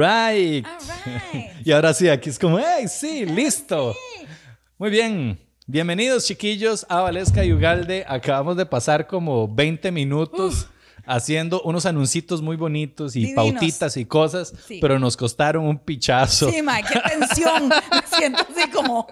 All right. y ahora sí, aquí es como, ¡hey, sí, listo! Muy bien. Bienvenidos, chiquillos, a Valesca y Ugalde. Acabamos de pasar como 20 minutos haciendo unos anuncios muy bonitos y pautitas y cosas, pero nos costaron un pichazo. Sí, ma, qué tensión. Me siento así como.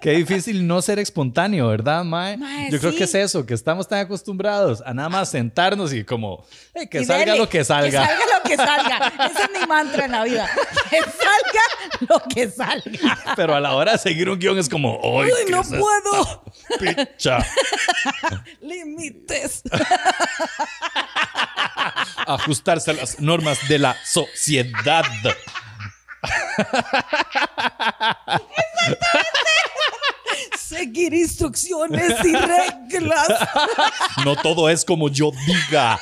Qué difícil no ser espontáneo, ¿verdad, Mae? Yo creo que es eso, que estamos tan acostumbrados a nada más sentarnos y como, que salga lo que salga. Que salga lo que salga. Ese es mi mantra en la vida. Que salga lo que salga. Pero a la hora de seguir un guion es como, ¡ay, no puedo! Picha. Límites. Ajustarse a las normas de la sociedad. Seguir instrucciones y reglas. No todo es como yo diga.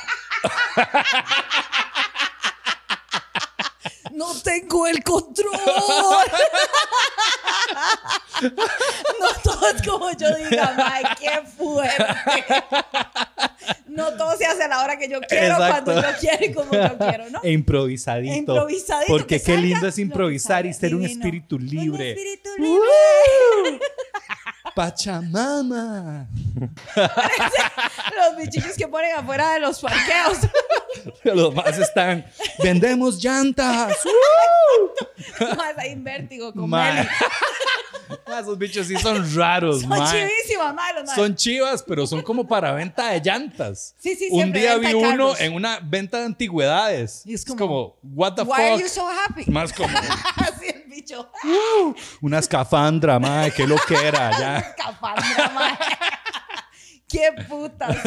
No tengo el control. No todo es como yo diga, Ay, qué fuerte. No todo se hace a la hora que yo quiero, cuando yo quiero y como yo quiero, ¿no? E improvisadito. E improvisadito. Porque qué lindo es improvisar y ser un espíritu libre. Un espíritu libre. Pachamama. los bichillos que ponen afuera de los parqueos. los más están. Vendemos llantas. Más hay vértigo con Esos bichos sí son raros, Son chivísimas, malos, Son chivas, pero son como para venta de llantas. Sí, sí, Un día vi uno en una venta de antigüedades. Y es como, what the why fuck? are you so happy? Más como. Así el bicho. una escafandra, madre, qué lo que era, ya. escafandra, madre. ¡Qué putas!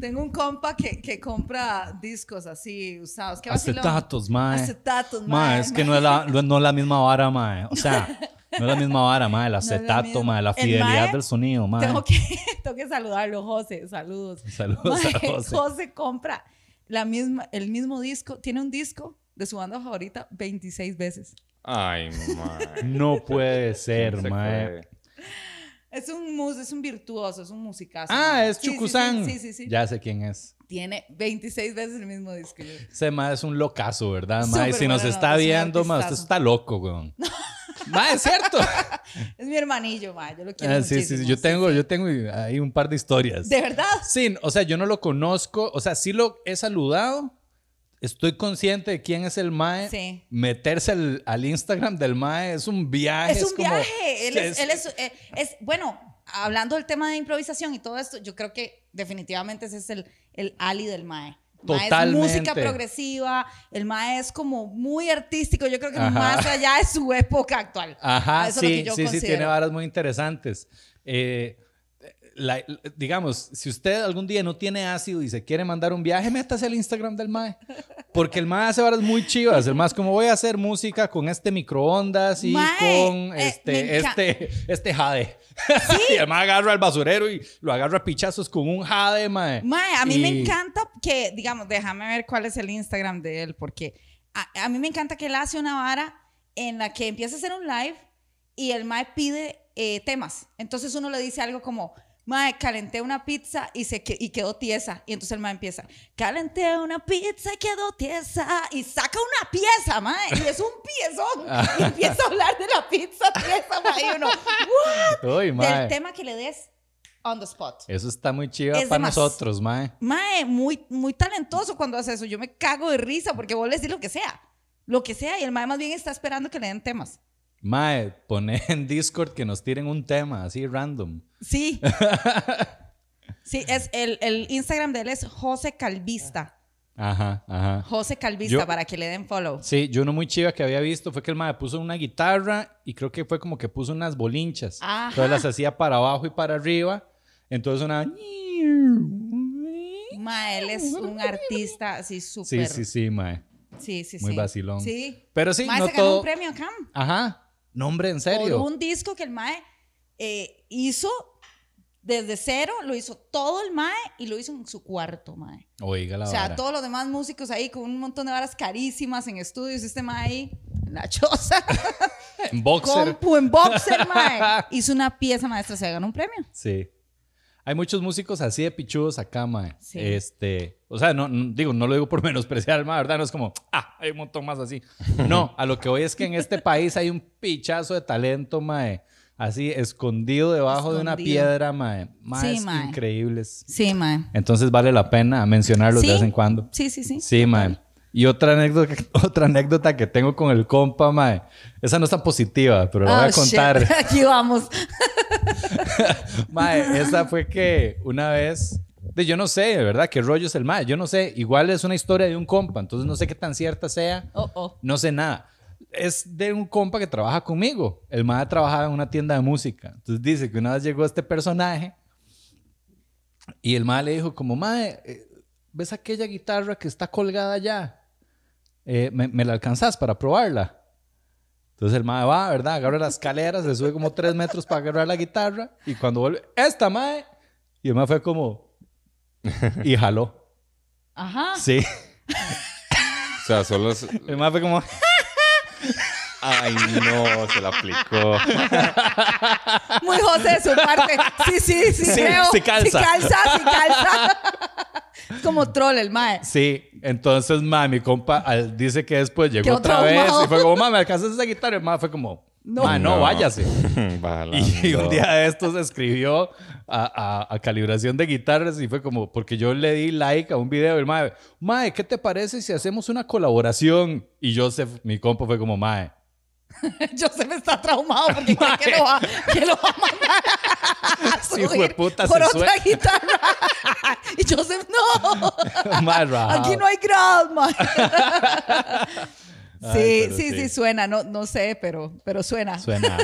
Tengo un compa que, que, compra discos así usados. ¿Qué Acetatos, mae. Acetatos, mae. es que no es, la, no es la misma vara, mae. O sea, no es la misma vara, mae. El acetato, mae. La fidelidad del sonido, mae. Tengo que, tengo que saludarlo, José. Saludos. Saludos a José. José compra la misma, el mismo disco. Tiene un disco de su banda favorita 26 veces. Ay, mae. No puede ser, mae. Es un mus, es un virtuoso, es un musicazo. Ah, es sí, Sí sí, sí Ya sé quién es. Tiene 26 veces el mismo disco. Ese ma es un locazo, ¿verdad, ma? Y si nos está viendo, ma, usted está loco, weón. ma, es cierto. es mi hermanillo, ma. Yo lo quiero ah, Sí, sí, yo tengo, yo tengo ahí un par de historias. ¿De verdad? Sí, o sea, yo no lo conozco. O sea, sí lo he saludado estoy consciente de quién es el Mae. Sí. Meterse al, Instagram del Mae es un viaje. Es un viaje. Él, es, eh, es, bueno, hablando del tema de improvisación y todo esto, yo creo que definitivamente ese es el, el Ali del Mae. Totalmente. es música progresiva, el Mae es como muy artístico, yo creo que más allá de su época actual. Ajá, sí, sí, sí, tiene varas muy interesantes. Eh, digamos, si usted algún día no tiene ácido y se quiere mandar un viaje, métase al Instagram del MAE. Porque el MAE hace varas muy chivas. El MAE es como voy a hacer música con este microondas y con eh, este, este, este jade. y el MAE agarra el basurero y lo agarra a pichazos con un jade, MAE. MAE, a mí me encanta que, digamos, déjame ver cuál es el Instagram de él, porque a, a mí me encanta que él hace una vara en la que empieza a hacer un live y el MAE pide eh, temas. Entonces uno le dice algo como Mae, calenté una pizza y, se y quedó tiesa. Y entonces el mae empieza, calenté una pizza y quedó tiesa. Y saca una pieza, mae. Y es un piezón. Y empieza a hablar de la pizza tiesa, mae. Y uno, ¿what? Uy. Del tema que le des on the spot. Eso está muy chiva Es para nosotros, mae. Mae, muy, muy talentoso cuando hace eso. Yo me cago de risa porque vos le decís lo que sea. Lo que sea. Y el mae más bien está esperando que le den temas. Mae, pone en Discord que nos tiren un tema así random. Sí. Sí, es el, el Instagram de él es José Calvista. Ajá, ajá. José Calvista, Yo- para que le den follow. Sí, yo uno muy chiva que había visto fue que el mae puso una guitarra y creo que fue como que puso unas bolinchas. Ajá. Entonces las hacía para abajo y para arriba. Entonces una... Ma, él es un artista así Sí, súper. sí, sí, mae. sí, sí, Muy sí. vacilón. Sí. Pero sí, Mae, no se ganó todo... un premio acá. Ajá. No, hombre, en serio. Por un disco que el Mae eh, hizo desde cero, lo hizo todo el Mae y lo hizo en su cuarto, Mae. Oiga la O sea, vara. todos los demás músicos ahí con un montón de varas carísimas en estudios, este Mae ahí en la choza, En boxer. compu en boxer, Mae. Hizo una pieza maestra, se ganó un premio. Sí. Hay muchos músicos así de pichudos acá, mae. Sí. Este, o sea, no, no- digo, no lo digo por menospreciar, mae, ¿verdad? No es como, ah, hay un montón más así. No, a lo que voy es que en este país hay un pichazo de talento, mae. Así, escondido debajo de una piedra, mae. Más Sí, mae. increíbles. Sí, Mae. Entonces vale la pena mencionarlos de vez en cuando. Sí, sí, sí. Sí, mae. Y otra anécdota, otra anécdota que tengo con el compa, mae. Esa no está positiva, pero la voy Oh, a contar. shit. Aquí vamos. Mae, esa fue que una vez. de- yo no sé, de verdad, qué rollo es el mae. Yo no sé. Igual es una historia de un compa, entonces no sé qué tan cierta sea. Oh, oh. No sé nada. Es de un compa que trabaja conmigo. El mae trabajaba en una tienda de música. Entonces dice que una vez llegó este personaje y el mae le dijo como, mae, eh, ¿ves aquella guitarra que está colgada allá? Eh, ¿me, me la alcanzas para probarla? Entonces el mae va, ¿verdad? Agarra las escaleras, se sube como tres metros para agarrar la guitarra y cuando vuelve, ¡esta mae! Y el mae fue como... Y jaló. Ajá. Sí. O sea, solo. es- El mae fue como... Ay, no, se la aplicó. Muy José de su parte. Sí, sí, sí, Sí, creo. sí calza. Sí calza, sí calza. Como troll el mae. Sí, entonces, ma, mi compa al- dice que después llegó Quedó otra vez y fue como, ma, ¿me alcanzas esa guitarra? Y ma, fue como, No. ma, no, No. váyase. Y un día de estos escribió a, a- a calibración de guitarras y fue como, porque yo le di like a un video del mae, mae, ¿qué te parece si hacemos una colaboración? Y Joseph, mi compa, fue como, mae, Joseph está traumado porque cree que lo va, que lo va a mandar a Sí, por otra guitarra. Y Joseph, no. Aquí no hay mae. Sí, Ay, sí, sí. sí, suena. No, no sé, pero, pero suena. Suena.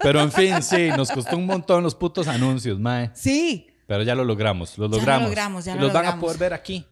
Pero en fin, sí, nos costó un montón los putos anuncios, mae. Sí. Pero ya lo logramos, lo Ya lo logramos. logramos, ya lo los van a logramos. poder ver aquí.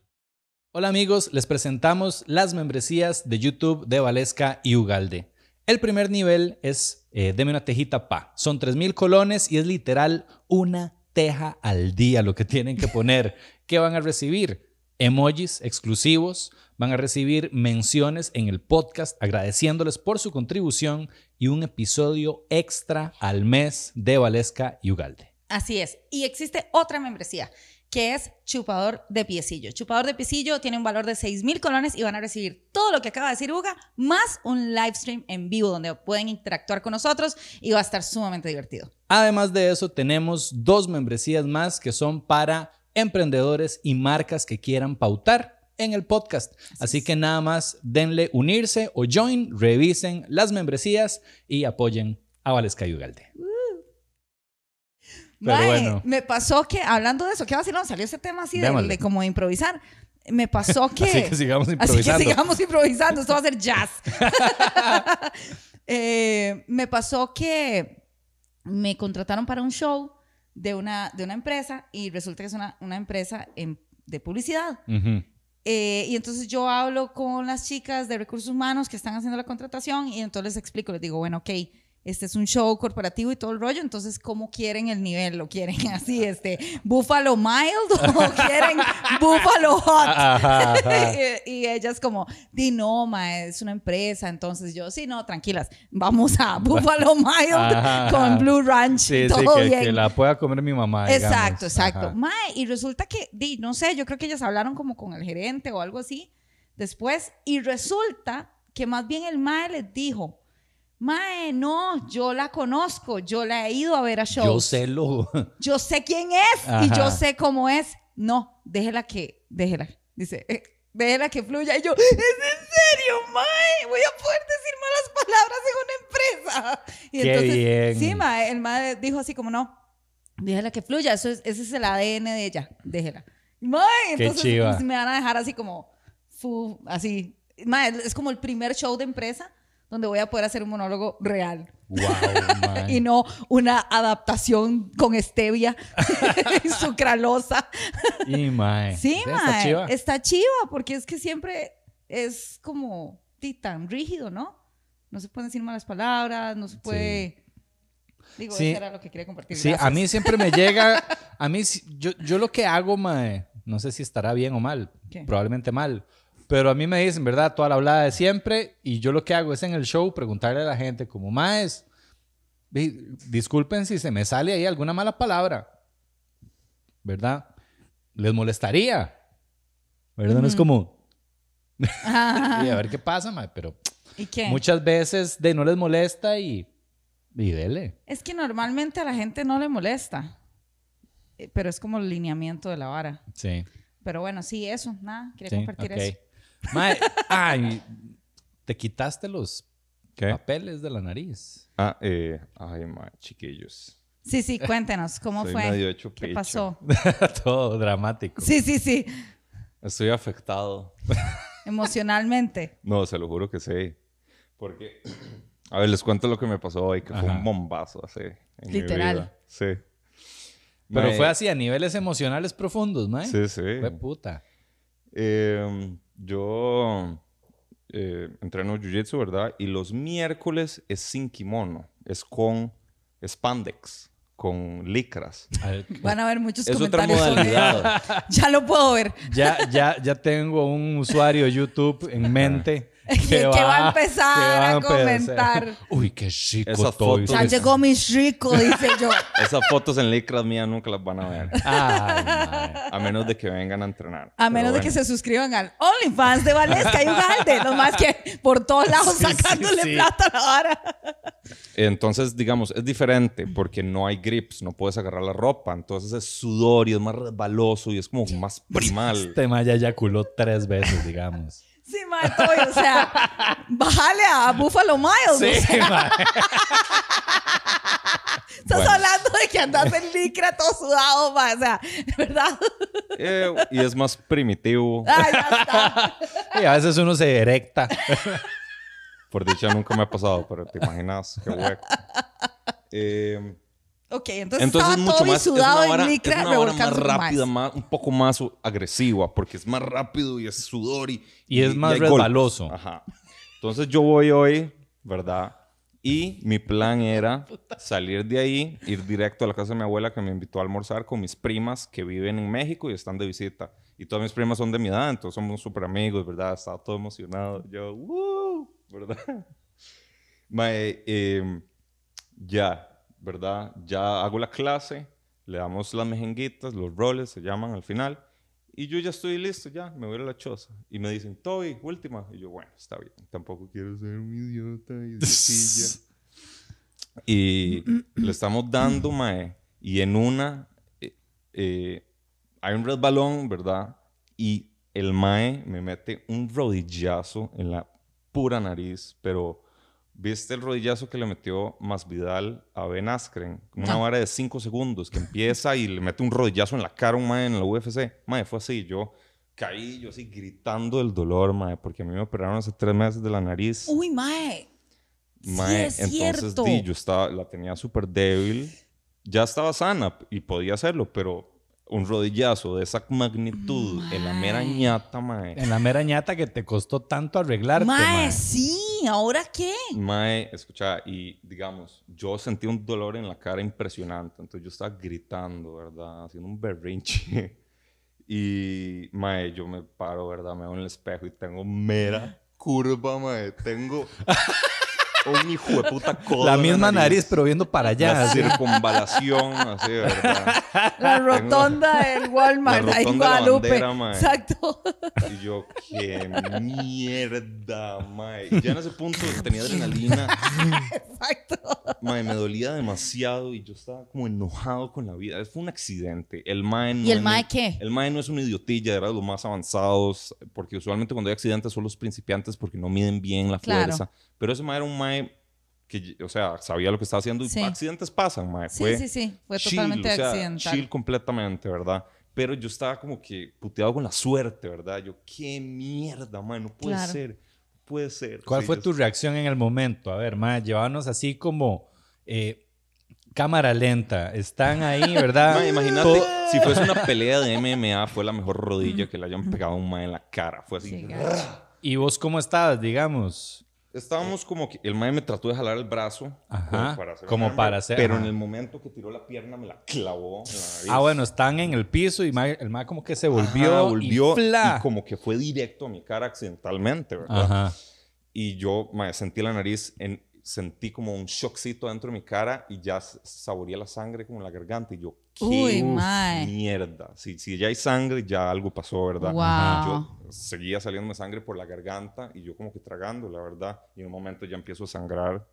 Hola amigos, les presentamos las membresías de YouTube de Valesca y Ugalde. El primer nivel es eh, Deme una tejita pa. Son 3.000 colones y es literal una teja al día lo que tienen que poner. ¿Qué van a recibir? Emojis exclusivos, van a recibir menciones en el podcast agradeciéndoles por su contribución y un episodio extra al mes de Valesca y Ugalde. Así es. Y existe otra membresía que es chupador de piecillo. Chupador de piecillo tiene un valor de 6 mil colones y van a recibir todo lo que acaba de decir Uga, más un live stream en vivo donde pueden interactuar con nosotros y va a estar sumamente divertido. Además de eso, tenemos dos membresías más que son para emprendedores y marcas que quieran pautar en el podcast. Así, que nada más denle unirse o join, revisen las membresías y apoyen a Valesca y Ugalde. Pero Mae, bueno. me pasó que, hablando de eso, qué vacilón, salió ese tema así de, de como de improvisar. Me pasó que... Así que sigamos Así improvisando. que sigamos improvisando, esto va a ser jazz. Eh, me pasó que me contrataron para un show de una, de una empresa y resulta que es una, una empresa en- de publicidad. Ujú. Eh, y entonces yo hablo con las chicas de recursos humanos que están haciendo la contratación y entonces les explico, les digo, bueno, ok, este es un show corporativo y todo el rollo, entonces, ¿cómo quieren el nivel? ¿Lo quieren así, este, Buffalo Mild o quieren Buffalo Hot? Ajá, ajá. y, y ellas como, di no, ma, es una empresa, entonces yo, sí, no, tranquilas, vamos a Buffalo Mild Ajá, con. Blue Ranch, Sí, sí, todo que, bien. que la pueda comer mi mamá. digamos. Exacto, exacto. Mae, y resulta que, di, no sé, yo creo que ellas hablaron como con el gerente o algo así después, y resulta que más bien el Mae les dijo, Mae, no, yo la conozco, yo la he ido a ver a shows. Yo sé lo. Yo sé quién es y yo sé cómo es. No, déjela que, déjela. Dice, eh, déjela que fluya. Y yo, ¿es en serio, Mae? Voy a poder decir malas palabras en una empresa. Y Qué entonces, bien. sí, Mae, el Mae dijo así como, no, déjela que fluya. Eso es, ese es el ADN de ella, déjela. Mae, Qué entonces chiva. pues, me van a dejar así como, fu, así. Mae, es como el primer show de empresa donde voy a poder hacer un monólogo real. Wow. Y no una adaptación con stevia y sucralosa. Y, mae. Sí, Está mae. chiva. Está chiva, porque es que siempre es como tan rígido, ¿no? No se pueden decir malas palabras, no se puede. Digo, Sí. eso era lo que quería compartir. Sí, a mí siempre me llega, a mí, sí- yo, yo lo que hago, mae, no sé si estará bien o mal, ¿Qué? probablemente mal, pero a mí me dicen, ¿verdad? Toda la hablada de siempre, y yo lo que hago es en el show preguntarle a la gente, como, di- disculpen si se me sale ahí alguna mala palabra, ¿verdad? ¿Les molestaría? ¿Verdad? No es como, y a ver qué pasa, mae, pero ¿Y qué? muchas veces de no les molesta y, y dele. Es que normalmente a la gente no le molesta. Eh, Pero es como el lineamiento de la vara. Sí. Pero bueno, sí, eso, nada, quería Sí, compartir ok. eso. Mae, ay, te quitaste los ¿Qué? papeles de la nariz. Ah, eh, ay, ma, chiquillos. Sí, sí, cuéntenos, ¿cómo Soy fue? medio hecho ¿Qué pecho. pasó? Todo dramático. Sí, sí, sí, Estoy afectado. emocionalmente. No, se lo juro que sí. Porque, a ver, les cuento lo que me pasó hoy, que fue Ajá. un bombazo así. en mi Literal. vida. Sí. Pero Mae, fue así a niveles emocionales profundos, mae. Sí, sí. Fue puta. Eh, yo eh, entreno jiu-jitsu, ¿verdad? Y los miércoles es sin kimono. Es con spandex, con licras. Van a haber muchos Es otra comentarios. sobre modalidad. Ya lo puedo ver. Ya, ya, ya tengo un usuario YouTube en mente Que va a empezar va a empezar. comentar. Uy, qué chico Esa estoy. Ya llegó mi rico, dice yo. Esas fotos en licras mías nunca las van a ver. Ay. A menos de que vengan a entrenar. A menos de que se suscriban al OnlyFans de Valesca y Ugalde. Lo más que por todos lados Sí, sacándole sí. plata a la vara. Entonces, digamos, es diferente porque no hay grips, no puedes agarrar la ropa. Entonces es sudor y es más resbaloso y es como más primal. Este mae ya eyaculó tres veces, digamos. Sí, mae, o sea, bájale a Buffalo Miles. o sea, mae. estás Bueno. hablando de que andas en licra todo sudado, mae, o sea, ¿verdad? Eh, y es más primitivo. Ah, ya está. Y a veces uno se erecta. Por dicha nunca me ha pasado, pero te imaginas qué hueco. Eh, Ok, entonces, entonces es estaba mucho todo más, es sudado una en vara, es licra, una vara más rápida, más. más, un poco más agresiva, porque es más rápido y es sudor y... Y es más golpes. resbaloso. Ajá. Entonces yo voy hoy, ¿verdad? Y mi plan era salir de ahí, ir directo a la casa de mi abuela que me invitó a almorzar con mis primas que viven en México y están de visita. Y todas mis primas son de mi edad, entonces somos súper amigos, ¿verdad? Estaba todo emocionado. Yo, ¡Woo! ¿Verdad? Mae, em, ya, ¿verdad? Ya hago la clase, le damos las mejenguitas, los roles se llaman al final. Y yo ya estoy listo, ya, me voy a la choza. Y me dicen, Toby, última. Y yo, bueno, está bien. Tampoco quiero ser un idiota, idiotilla. y le estamos dando, mae. Y en una, eh, eh, hay un resbalón, ¿verdad? Y el mae me mete un rodillazo en la pura nariz, pero ¿viste el rodillazo que le metió Masvidal a Ben Askren? Una vara de 5 segundos que empieza y le mete un rodillazo en la cara a un mae en la UFC. Mae, fue así, yo caí, yo así gritando del dolor, mae, porque a mí me operaron hace tres meses de la nariz. Uy, mae. Sí, Mae, es entonces cierto. di, yo estaba, la tenía súper débil. Ya estaba sana y podía hacerlo, pero un rodillazo de esa magnitud en la mera Mae. ñata, mae. En la mera ñata que te costó tanto arreglarte, Mae, mae. sí. ¿Y ahora qué? Mae, escucha, y digamos, yo sentí un dolor en la cara impresionante. Entonces yo estaba gritando, ¿verdad? Haciendo un berrinche. Y, mae, yo me paro, ¿verdad? Me veo en el espejo y tengo mera curva, mae. Tengo un hijo de puta codo. La misma nariz, pero viendo para allá. La así. circunvalación, así, ¿verdad? La rotonda del Walmart, La ahí en rotonda de la Guadalupe. bandera, mae. Exacto. Y yo, qué mierda, mae. Y ya en ese punto tenía adrenalina. Exacto. Mae, me dolía demasiado y yo estaba como enojado con la vida. Fue un accidente. El mae no ¿Y el es- mae qué? El mae no es una idiotilla, era de los más avanzados, porque usualmente cuando hay accidentes son los principiantes porque no miden bien la Claro. fuerza. Pero ese mae era un mae que, o sea, sabía lo que estaba haciendo y Sí. accidentes pasan, mae. Sí, Fue sí, sí. Fue chill, totalmente o sea, accidental. Chill completamente, ¿verdad? Pero yo estaba como que puteado con la suerte, ¿verdad? Yo, qué mierda, mae, no puede Claro. ser. No puede ser. ¿Cuál Sí, fue yo- tu reacción en el momento? A ver, ma, llévanos así como eh, cámara lenta. Están ahí, ¿verdad? Mae, imagínate, Todo- si fuese una pelea de MMA, fue la mejor rodilla que le hayan pegado a un mae en la cara. Fue así. Sí. ¿Y vos cómo estabas, digamos? Estábamos como que el mae me trató de jalar el brazo. Ajá, hacer como para hacer- Pero ajá. en el momento que tiró la pierna me la clavó. en la nariz. Ah, bueno, están en el piso y el ma como que se Ajá, volvió, volvió y, y como que fue directo a mi cara accidentalmente, ¿verdad? Ajá. Y yo mae, sentí la nariz, en, sentí como un shockcito dentro de mi cara y ya saboreé la sangre como en la garganta. Y yo, qué Uy, mae. mierda. Si, si ya hay sangre, ya algo pasó, ¿verdad? Wow. Yo seguía saliéndome sangre por la garganta y yo como que tragando, la verdad. Y en un momento ya empiezo a sangrar.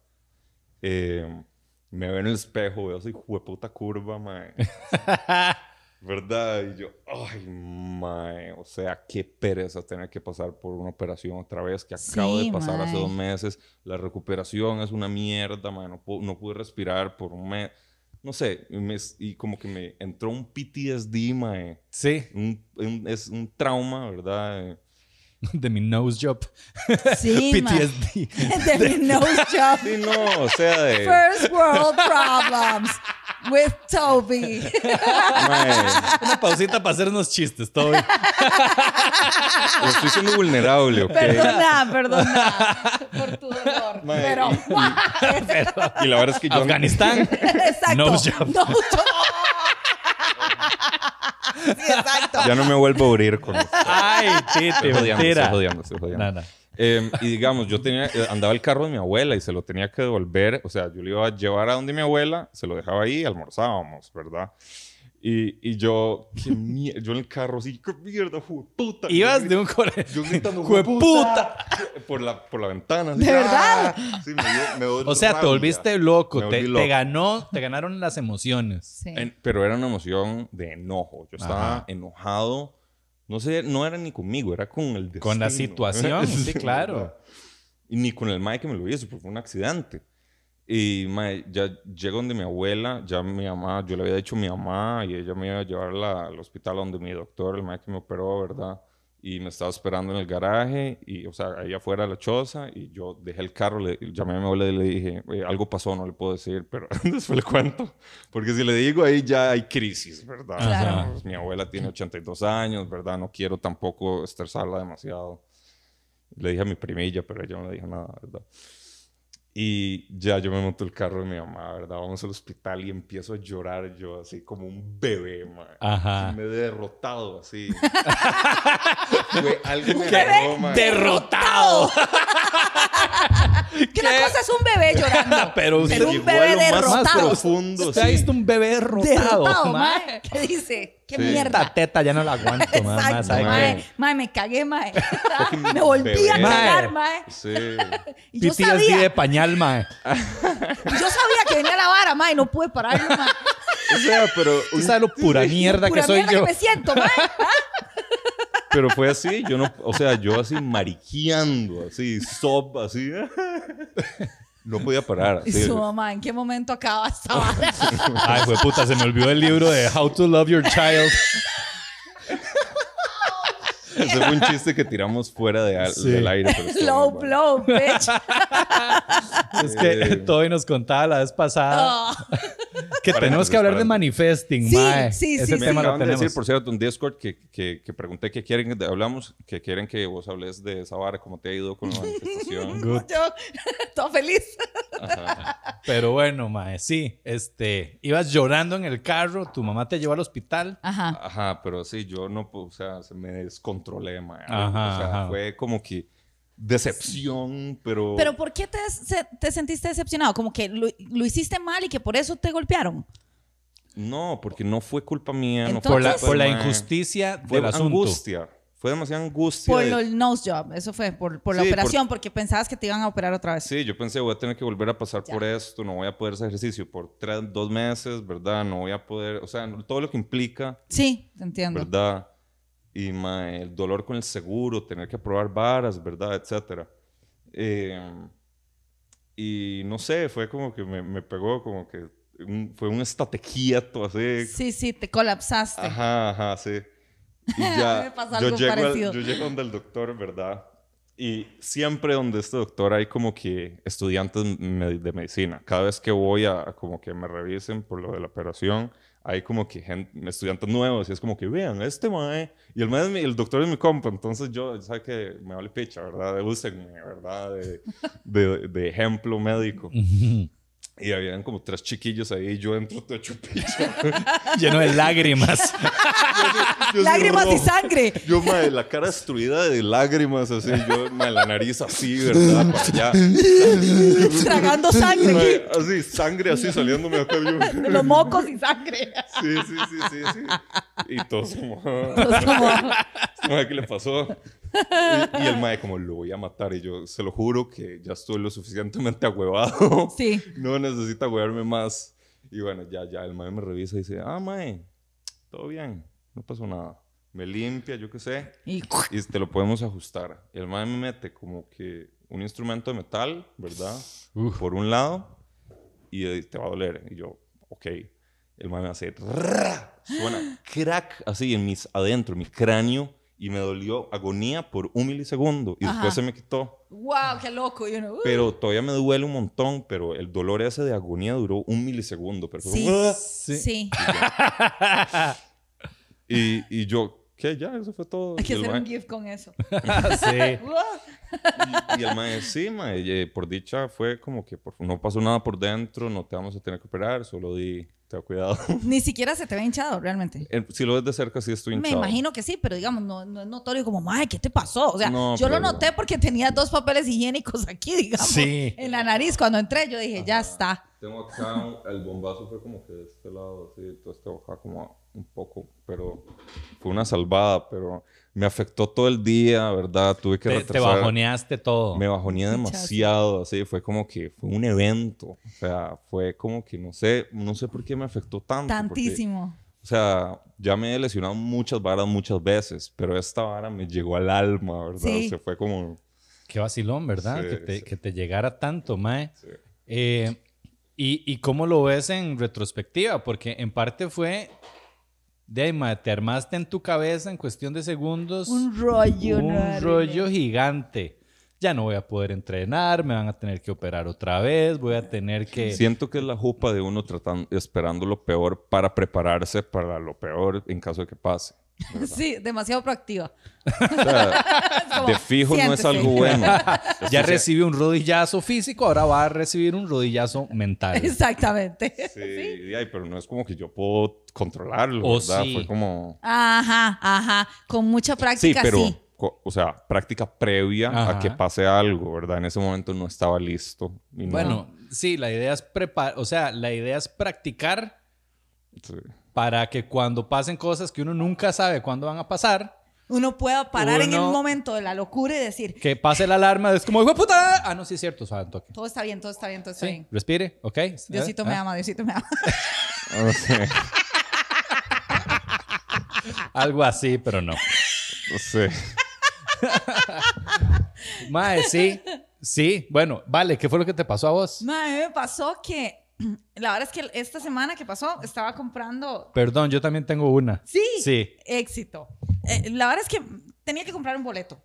Eh, me veo en el espejo, veo esa puta curva, mae. ¿Verdad? Y yo, ay, mae, o sea, qué pereza tener que pasar por una operación otra vez que acabo Sí, de pasar hace mae. dos meses. La recuperación es una mierda, mae, no, no pude respirar por un mes. No sé, y, me- y como que me entró un PTSD, mae. Sí, Un- un- es un trauma, ¿verdad? de mi nose job. Sí. PTSD. De mi nose job. Sí, no, o sea, de... First world problems with Toby. mae, Una pausita para hacer unos chistes, bien. estoy siendo vulnerable, ¿ok? Perdona, perdona por tu dolor. Mae, Pero, y- Y la verdad es que yo... Afganistán. exacto. Nose job. Nose job. Sí, exacto. Ya no me vuelvo a abrir con esto. Ay, tite, Estoy jodiendo, mentira. estoy jodiendo, estoy jodiendo. Nada. Eh, y digamos, yo tenía, eh, andaba el carro de mi abuela y se lo tenía que devolver. O sea, yo lo iba a llevar a donde mi abuela, se lo dejaba ahí, almorzábamos, ¿verdad? Y, y yo, qué mierda, yo en el carro así, qué mierda, jue puta. Ibas Yo de un colegio. Yo gritando, ¡Jueputa! Por la, por la ventana. así, ¿De verdad? ¡ah! Sí, me dio, me dio O sea, te volviste loco. Te, ganó, te ganaron las emociones. Sí. En- pero era una emoción de enojo. Yo estaba Ajá. enojado. No sé, no era ni conmigo, era con el destino. Con la situación, sí, claro. ¿verdad? Y ni con el mae que me lo hizo, porque fue un accidente. Y mae, ya llego donde mi abuela, ya mi mamá, yo le había dicho a mi mamá y ella me iba a llevar la- al hospital donde mi doctor, el mae que me operó, ¿verdad? Y me estaba esperando en el garaje, y, o sea, ahí afuera de la choza, y yo dejé el carro, le, llamé a mi abuela y le dije, "Oye, algo pasó, no le puedo decir, pero después le cuento. Porque si le digo ahí ya hay crisis, ¿verdad? Claro. Pues, mi abuela tiene 82 años, ¿verdad? No quiero tampoco estresarla demasiado. Le dije a mi primilla, pero ella no le dijo nada, ¿verdad? Y ya yo me monto el carro de mi mamá, ¿verdad? Vamos al hospital y empiezo a llorar yo así como un bebé, man. Ajá. Me he derrotado así. Fue algo man. Derrotado. Que una cosa es un bebé llorando. Pero usted Pero un bebé lo más derrotado. profundo, Usted ha visto un bebé derrotado. Derrotado, mae. ¿Qué dice? ¿Qué Sí. mierda? Esta teta ya no la aguanto, mae. mae, Exacto, ¿sabe mae. me cagué, mae. Me volví a cagar, Mae. Sí. Y yo sabía, de pañal, mae. yo sabía que venía la vara, mae, y no pude pararlo, mae. O sea, pero... Usted sabe lo pura mierda que Pura soy mierda yo. que me siento, mae. Pero fue así, yo no, o sea, yo así mariqueando, así, sob, así. No podía parar. Y su mamá, ¿en qué momento acaba esta vara? Ay, fue puta, se me olvidó el libro de How to Love Your Child. Ese fue un chiste que tiramos fuera de al- Sí. del aire. pero Low bueno. bitch. Es que. Toby nos contaba la vez pasada Oh, que tenemos que hablar de manifesting. Sí, mae. sí, sí, Ese sí. Tema lo de decir, por cierto, en Discord que, que, que pregunté que quieren, hablamos, que quieren que vos hables de esa vara, cómo te ha ido con la manifestación. Good. Yo, todo feliz. Ajá. Pero bueno, mae, sí. Este, ibas llorando en el carro, tu mamá te llevó al hospital. Ajá. Ajá, pero sí, yo no, pu- o sea, se me descontrolé, mae. Ajá, o sea, ajá. fue como que decepción, pero... Pero ¿por qué te, te sentiste decepcionado? Como que lo, lo hiciste mal y que por eso te golpearon. No, porque no fue culpa mía, no Entonces- fue Por la, culpa por la del mae. injusticia Fue del asunto. angustia. Fue demasiada angustia. Por de- el nose job, eso fue, por, por la Sí, por- operación, porque pensabas que te iban a operar otra vez. Sí, yo pensé, voy a tener que volver a pasar Ya. por esto, no voy a poder hacer ejercicio por tres, dos meses, ¿verdad? No voy a poder, o sea, todo lo que implica, Sí, te entiendo. ¿verdad? Y mae, el dolor con el seguro, tener que aprobar varas, ¿verdad? Etcétera. Eh, y no sé, fue como que me, me pegó, como que un- fue un estate quieto, así. Sí, sí, te colapsaste. Ajá, ajá, sí. Y ya, me yo llego, al- yo llego donde el doctor, ¿verdad? Y siempre donde este doctor hay como que estudiantes de medicina. Cada vez que voy a a como que me revisen por lo de la operación, hay como que gente, estudiantes nuevos y es como que vean, este mae, y el, mae el doctor es mi compa, entonces yo, sabe que me vale picha, ¿verdad? Úsenme, ¿verdad? De, de, de ejemplo médico. Y habían como tres chiquillos ahí, y yo entro todo hecho picha. Lleno de lágrimas. Yo Lágrimas y sangre. Yo, madre, la cara destruida de lágrimas, así. Yo, madre, la nariz así, ¿verdad? Para allá. Tragando sangre. Madre, así, sangre así saliéndome acá. Yo, Los mocos y sangre. sí, sí, sí, sí, sí. Y todos como, Entonces, como, ¿qué le pasó? Y, y el madre como, lo voy a matar. Y yo, se lo juro que ya estoy lo suficientemente agüevado. sí. No necesita agüevarme más. Y bueno, ya, ya, el madre me revisa y dice, ah, madre, todo bien, no pasó nada. Me limpia, yo qué sé. Y y te lo podemos ajustar. Y el mae me mete como que un instrumento de metal, ¿verdad? Por un lado, y te va a doler. Y yo, ok. El mae me hace, "Rrrra", suena crack, así en mis adentro, en mi cráneo, y me dolió agonía por un milisegundo. Y después Ajá. se me quitó. wow, qué loco. Y uno, uh, Pero todavía me duele un montón, pero el dolor ese de agonía duró un milisegundo. Pero fue sí, como, "Ah". sí. y, y yo, ¿qué? Ya, eso fue todo. Hay que Y hacer un GIF con eso. sí. Wow. Y el mae, sí, eh, por dicha fue como que por- no pasó nada por dentro, no te vamos a tener que operar, solo di, ten cuidado. Ni siquiera se te ve hinchado, realmente. Eh, si lo ves de cerca, sí estoy Me hinchado. imagino que sí, pero digamos, no, no es notorio como, madre, ¿qué te pasó? O sea, No, yo lo pero- noté porque tenía dos papeles higiénicos aquí, digamos, Sí. en la nariz. Cuando entré, yo dije, ya está. Tengo acá, el bombazo fue como que de este lado, así, todo este acá como un poco, pero fue una salvada, pero me afectó todo el día, ¿verdad? Tuve que Te, te retrasar. bajoneaste todo. Me bajoneé demasiado, así, fue como que fue un evento, o sea, fue como que no sé, no sé por qué me afectó tanto. porque- Tantísimo. O sea, ya me he lesionado muchas varas muchas veces, pero esta vara me llegó al alma, ¿verdad? Sí. O sea, fue como... Qué vacilón, ¿verdad? Sí, que, te, sí. que te llegara tanto, mae. Sí. Eh, y, ¿Y cómo lo ves en retrospectiva? Porque en parte fue... De ahí, te armaste en tu cabeza en cuestión de segundos Un rollo. un rollo gigante. Ya no voy a poder entrenar, me van a tener que operar otra vez, voy a tener que... Siento que es la jupa de uno tratando, esperando lo peor para prepararse para lo peor en caso de que pase. Sí, demasiado proactiva. O sea, como, de fijo no es siéntese. algo bueno. Ya recibió un rodillazo físico, ahora va a recibir un rodillazo mental. Exactamente. Sí, ay, pero no es como que yo puedo controlarlo, O ¿verdad? sí. Fue como... Ajá, ajá. Con mucha Sí, práctica, sí. pero, co- o sea, práctica previa Ajá. a que pase algo, ¿verdad? En ese momento no estaba listo. y no- Bueno, sí, la idea es preparar, o sea, la idea es practicar sí. Para que cuando pasen cosas que uno nunca sabe cuándo van a pasar, Uno pueda parar en el momento de la locura y decir, que pase la alarma, es como, ¡hijo puta! Ah, no, sí es cierto, suave, un toque. todo está bien, todo está bien, todo está Sí, bien. respire, ¿ok? Diosito ¿Eh? me ¿Ah? ama, Diosito me ama. No sé, Algo así, pero no. no sé. Mae, sí, sí. Bueno, vale, ¿qué fue lo que te pasó a vos? Ma, a mí me pasó que, la verdad es que esta semana que pasó, estaba comprando... Perdón, yo también tengo una. Sí, Sí. éxito. Eh, la verdad es que tenía que comprar un boleto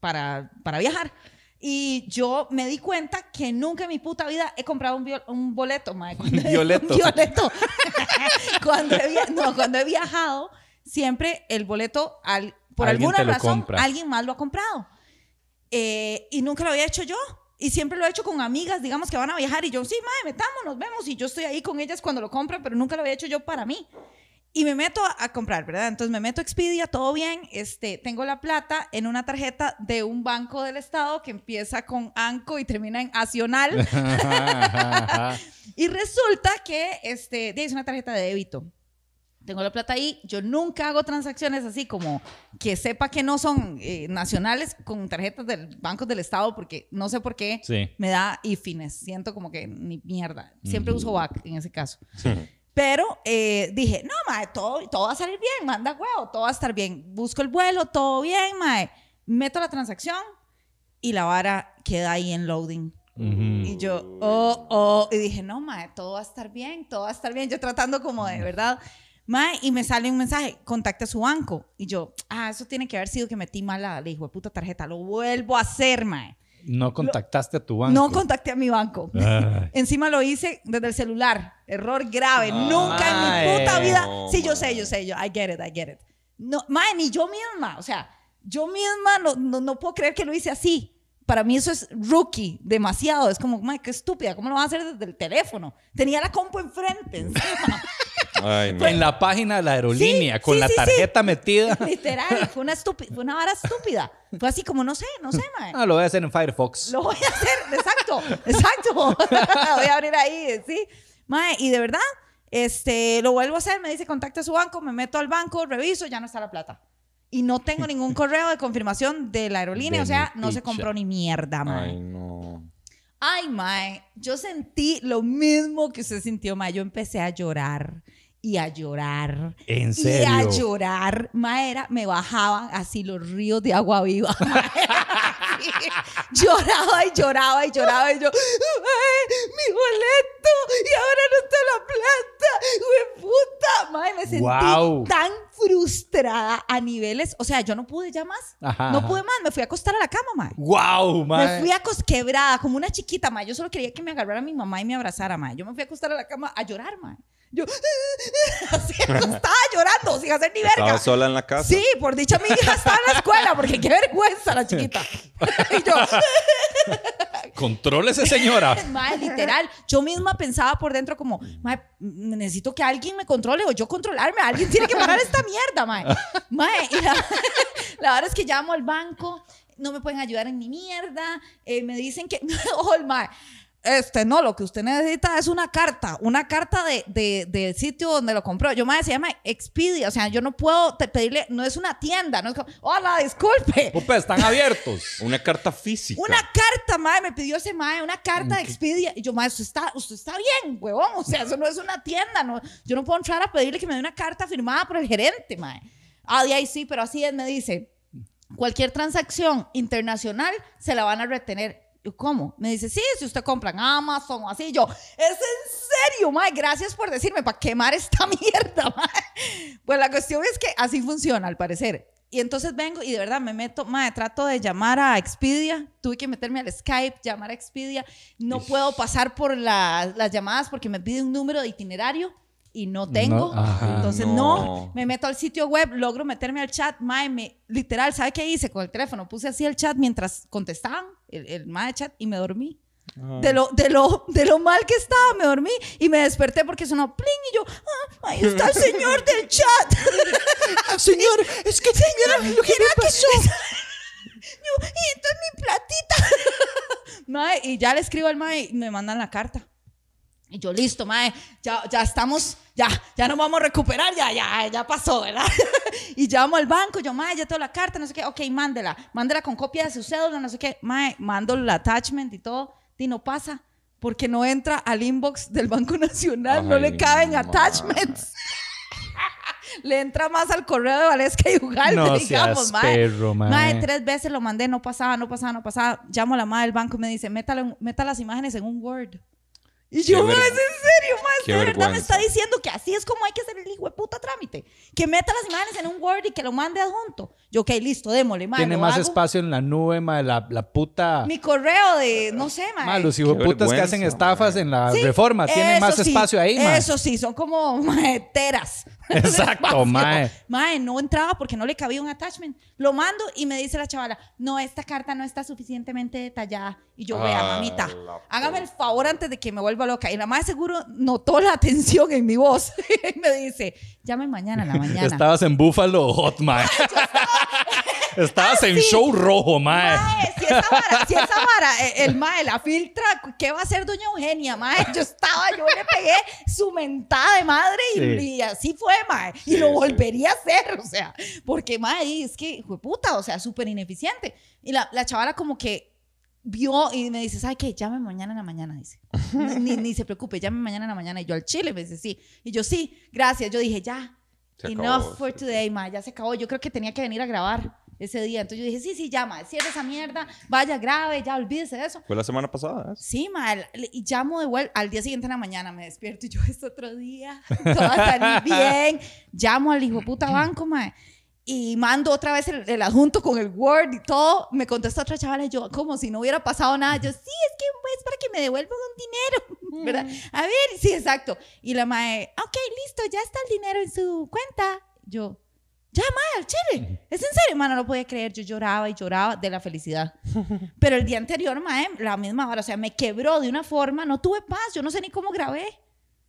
para, para viajar. Y yo me di cuenta que nunca en mi puta vida he comprado un, viol- un boleto, mae. Cuando he- Violeto. un violeto. cuando, he, no, cuando he viajado, siempre el boleto, al- por Alguien alguna razón, compra. alguien más lo ha comprado. Eh, y nunca lo había hecho yo. Y siempre lo he hecho con amigas, digamos, que van a viajar. Y yo, sí, mae, metamos, nos vemos. Y yo estoy ahí con ellas cuando lo compran, pero nunca lo había hecho yo para mí. Y me meto a, a comprar, ¿verdad? Entonces me meto a Expedia, todo bien. Este, tengo la plata en una tarjeta de un banco del estado que empieza con ANCO y termina en Acional. y resulta que este, es una tarjeta de débito. Tengo la plata ahí. Yo nunca hago transacciones así como que sepa que no son eh, nacionales con tarjetas del bancos del estado porque no sé por qué Sí. me da ifines. Siento como que ni mierda. Siempre uso BAC en ese caso. Pero eh, dije, no, mae, todo, todo va a salir bien, manda huevo, todo va a estar bien. Busco el vuelo, todo bien, mae. Meto la transacción y la vara queda ahí en loading. Y yo, oh, oh, y dije, no, mae, todo va a estar bien, todo va a estar bien. Yo tratando como de verdad, mae, y me sale un mensaje, contacte a su banco. Y yo, ah, eso tiene que haber sido que metí mal la, la hijo de puta tarjeta, lo vuelvo a hacer, mae. No contactaste a tu banco. No contacté a mi banco. Encima lo hice desde el celular. Error grave. Nunca en Mae. mi puta vida. No, Sí, yo sé, yo sé, yo. I get it, I get it. No, mae, ni yo misma. O sea, yo misma no, no, no puedo creer que lo hice así. Para mí eso es rookie, demasiado. Es como, mae, qué estúpida. ¿Cómo lo vas a hacer desde el teléfono? Tenía la compu enfrente, encima. Ay, no. En la página de la aerolínea, Sí, con sí, la sí, sí. tarjeta metida. Literal, fue una, fue una vara estúpida. Fue así como, no sé, no sé, mae. Ah, lo voy a hacer en Firefox. Lo voy a hacer, exacto, exacto. voy a abrir ahí, sí. Mae, y de verdad, este, lo vuelvo a hacer, me dice contacta a su banco, me meto al banco, reviso, ya no está la plata. Y no tengo ningún correo de confirmación de la aerolínea, De o sea, no se compró ni mierda, mae. Ay, no. Ay, mae, yo sentí lo mismo que usted sintió, mae. Yo empecé a llorar y a llorar. ¿En Y a serio? llorar. Mae, era, me bajaban así los ríos de agua viva. Lloraba y lloraba y lloraba y yo, mi boleto y ahora no está la plata. ¡Hue puta! Mae, me sentí tan frustrada a niveles, o sea, yo no pude ya más. Ajá, no pude más, me fui a acostar a la cama, mae. ¡Wow, Me man! fui a quebrada, como una chiquita, ma. Yo solo quería que me agarrara mi mamá y me abrazara, ma. Yo me fui a acostar a la cama a llorar, ma. Yo así, estaba llorando sin hacer ni verga. Estaba sola en la casa. Sí, por dicha mi hija estaba en la escuela, porque qué vergüenza la chiquita. y yo, Contrólese, señora. ma, literal, yo misma pensaba por dentro como, ma, necesito que alguien me controle o yo controlarme. Alguien tiene que parar esta mierda, ma. Ma, y la, la verdad es que llamo al banco, no me pueden ayudar en mi mierda. eh, me dicen que, ojo, el ma, este, no, lo que usted necesita es una carta, una carta de, de- del sitio donde lo compró. Yo, madre, se llama Expedia, o sea, yo no puedo te- pedirle, no es una tienda, no es como, hola, disculpe. Pupa, están abiertos. Una carta física. Una carta, madre, me pidió ese madre, una carta de Expedia. Y yo, madre, usted está, usted está bien, huevón. O sea, eso no es una tienda. No, yo no puedo entrar a pedirle que me dé una carta firmada por el gerente, madre. Ah, de ahí sí, pero así es, me dice. Cualquier transacción internacional se la van a retener. Yo, ¿Cómo? Me dice, sí, si usted compra en Amazon o así. Yo, ¿es en serio, mae? Gracias por decirme, para quemar esta mierda, mae. Pues la cuestión es que así funciona, al parecer. Y entonces vengo y de verdad me meto, mae, trato de llamar a Expedia. Tuve que meterme al Skype, llamar a Expedia. No puedo pasar por la- las llamadas porque me pide un número de itinerario y no tengo. No, ajá. Entonces No. no. me meto al sitio web, logro meterme al chat, mae, me, literal, ¿sabe qué hice con el teléfono? Puse así el chat mientras contestaban, el, el mae chat, y me dormí. De lo, de, lo, de lo mal que estaba, me dormí y me desperté porque sonó pling y yo, ah, ahí está el señor del chat. señor, es que señor, lo que me pasó. Yo, y entonces mi platita. mae, y ya le escribo al mae y me mandan la carta. Y yo, listo, mae, ya, ya estamos, ya, ya nos vamos a recuperar, ya, ya, ya pasó, ¿verdad? y llamo al banco, yo, mae, ya tengo la carta, no sé qué, ok, mándela, mándela con copia de su cédula, no sé qué, mae, mando el attachment y todo, y no pasa, porque no entra al inbox del Banco Nacional, no le caben attachments. le entra más al correo de Valesca y Ugalde, No digamos, seas mae. perro, mae. Mae, tres veces lo mandé, no pasaba, no pasaba, no pasaba. Llamo a la madre del banco y me dice, métala, métala las imágenes en un Word. Y yo, ¿es en serio, mae? qué ¿De verdad me está diciendo que así es como hay que hacer el hijo de puta trámite? Que meta las imágenes en un Word y que lo mande adjunto. Yo, ok, listo, démosle, mae. Tiene más hago. espacio en la nube, mae, la, la puta... Mi correo de, no sé. Mae, los Qué hijueputas que hacen estafas mae. en la Sí, reforma tienen más sí, espacio ahí, mae. Eso sí, son como teras. Exacto, mae. Mae, no entraba porque no le cabía un attachment. Lo mando y me dice la chavala, no, esta carta no está suficientemente detallada. Y yo, vea, Ah, mamita, hágame el favor antes de que me vuelva loca. Y la madre seguro notó la atención en mi voz. y me dice, llame mañana a la mañana. Estabas en Buffalo Hot, mae. Estabas en Ah, sí. show rojo, mae. Mae, si esa vara, si esa vara, eh, el mae la filtra, ¿qué va a hacer doña Eugenia, mae? Yo estaba, yo le pegué su mentada de madre y, Sí. y así fue, mae. Y Sí, lo sí. volvería a hacer, o sea, porque, mae, es que, hijo de puta, o sea, súper ineficiente. Y la, la chavala como que vio y me dice, ¿sabe qué? Llame mañana en la mañana, dice. Ni, ni, se preocupe, llame mañana en la mañana. Y yo al chile me dice, sí. Y yo, sí, gracias. Yo dije, ya, Se acabó, enough for sí, sí. today, ma, ya se acabó. Yo creo que tenía que venir a grabar ese día. Entonces yo dije, sí, sí, ya, ma, cierra esa mierda, vaya, grabe, ya, olvídese de eso. Fue la semana pasada. ¿eh? Sí, ma, el- y llamo de vuelta, al día siguiente en la mañana me despierto y yo, es otro día, todo va a salir bien. Llamo al hijo puta banco, ma, y mando otra vez el, el adjunto con el Word y todo. Me contesta otra chavala y yo, como si no hubiera pasado nada. Yo, sí, es que es para que me devuelvan un dinero, ¿verdad? A ver, sí, exacto. Y la mae, ok, listo, ya está el dinero en su cuenta. Yo, ya, mae, al chile. ¿Es en serio? Mae, no lo podía creer. Yo lloraba y lloraba de la felicidad. Pero el día anterior, mae, la misma hora, o sea, me quebró de una forma, no tuve paz, yo no sé ni cómo grabé.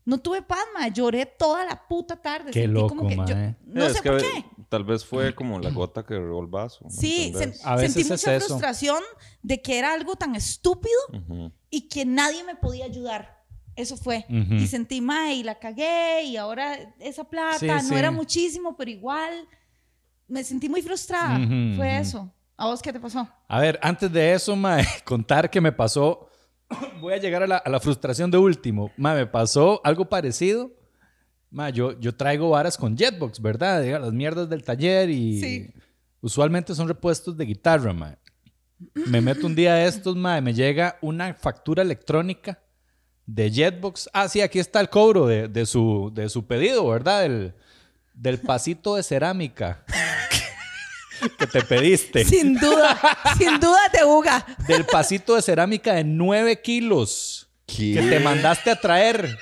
No tuve paz, mae, lloré toda la puta tarde. Qué Sentí loco, como que yo- mae. no Es sé que por qué. Tal vez fue como la gota que regó el vaso. ¿me Sí, entendés? A veces sentí es mucha eso. frustración de que era algo tan estúpido Ujú. y que nadie me podía ayudar. Eso fue. Ujú. Y sentí, mae, y la cagué, y ahora esa plata Sí, no sí. era muchísimo, pero igual me sentí muy frustrada. Fue eso. ¿A vos qué te pasó? A ver, antes de eso, mae, contar que me pasó. Voy a llegar a la, a la frustración de último. Mae, me pasó algo parecido. Mae, yo, yo traigo varas con Jetbox, ¿verdad? Diga, Las mierdas del taller y. Sí. Usualmente son repuestos de guitarra, mae. Me meto un día de estos, mae, me llega una factura electrónica de Jetbox. Ah, sí, aquí está el cobro de, de su, de su pedido, ¿verdad? Del, del pasito de cerámica que te pediste. Sin duda, sin duda te buga. del pasito de cerámica de 9 kilos que te mandaste a traer.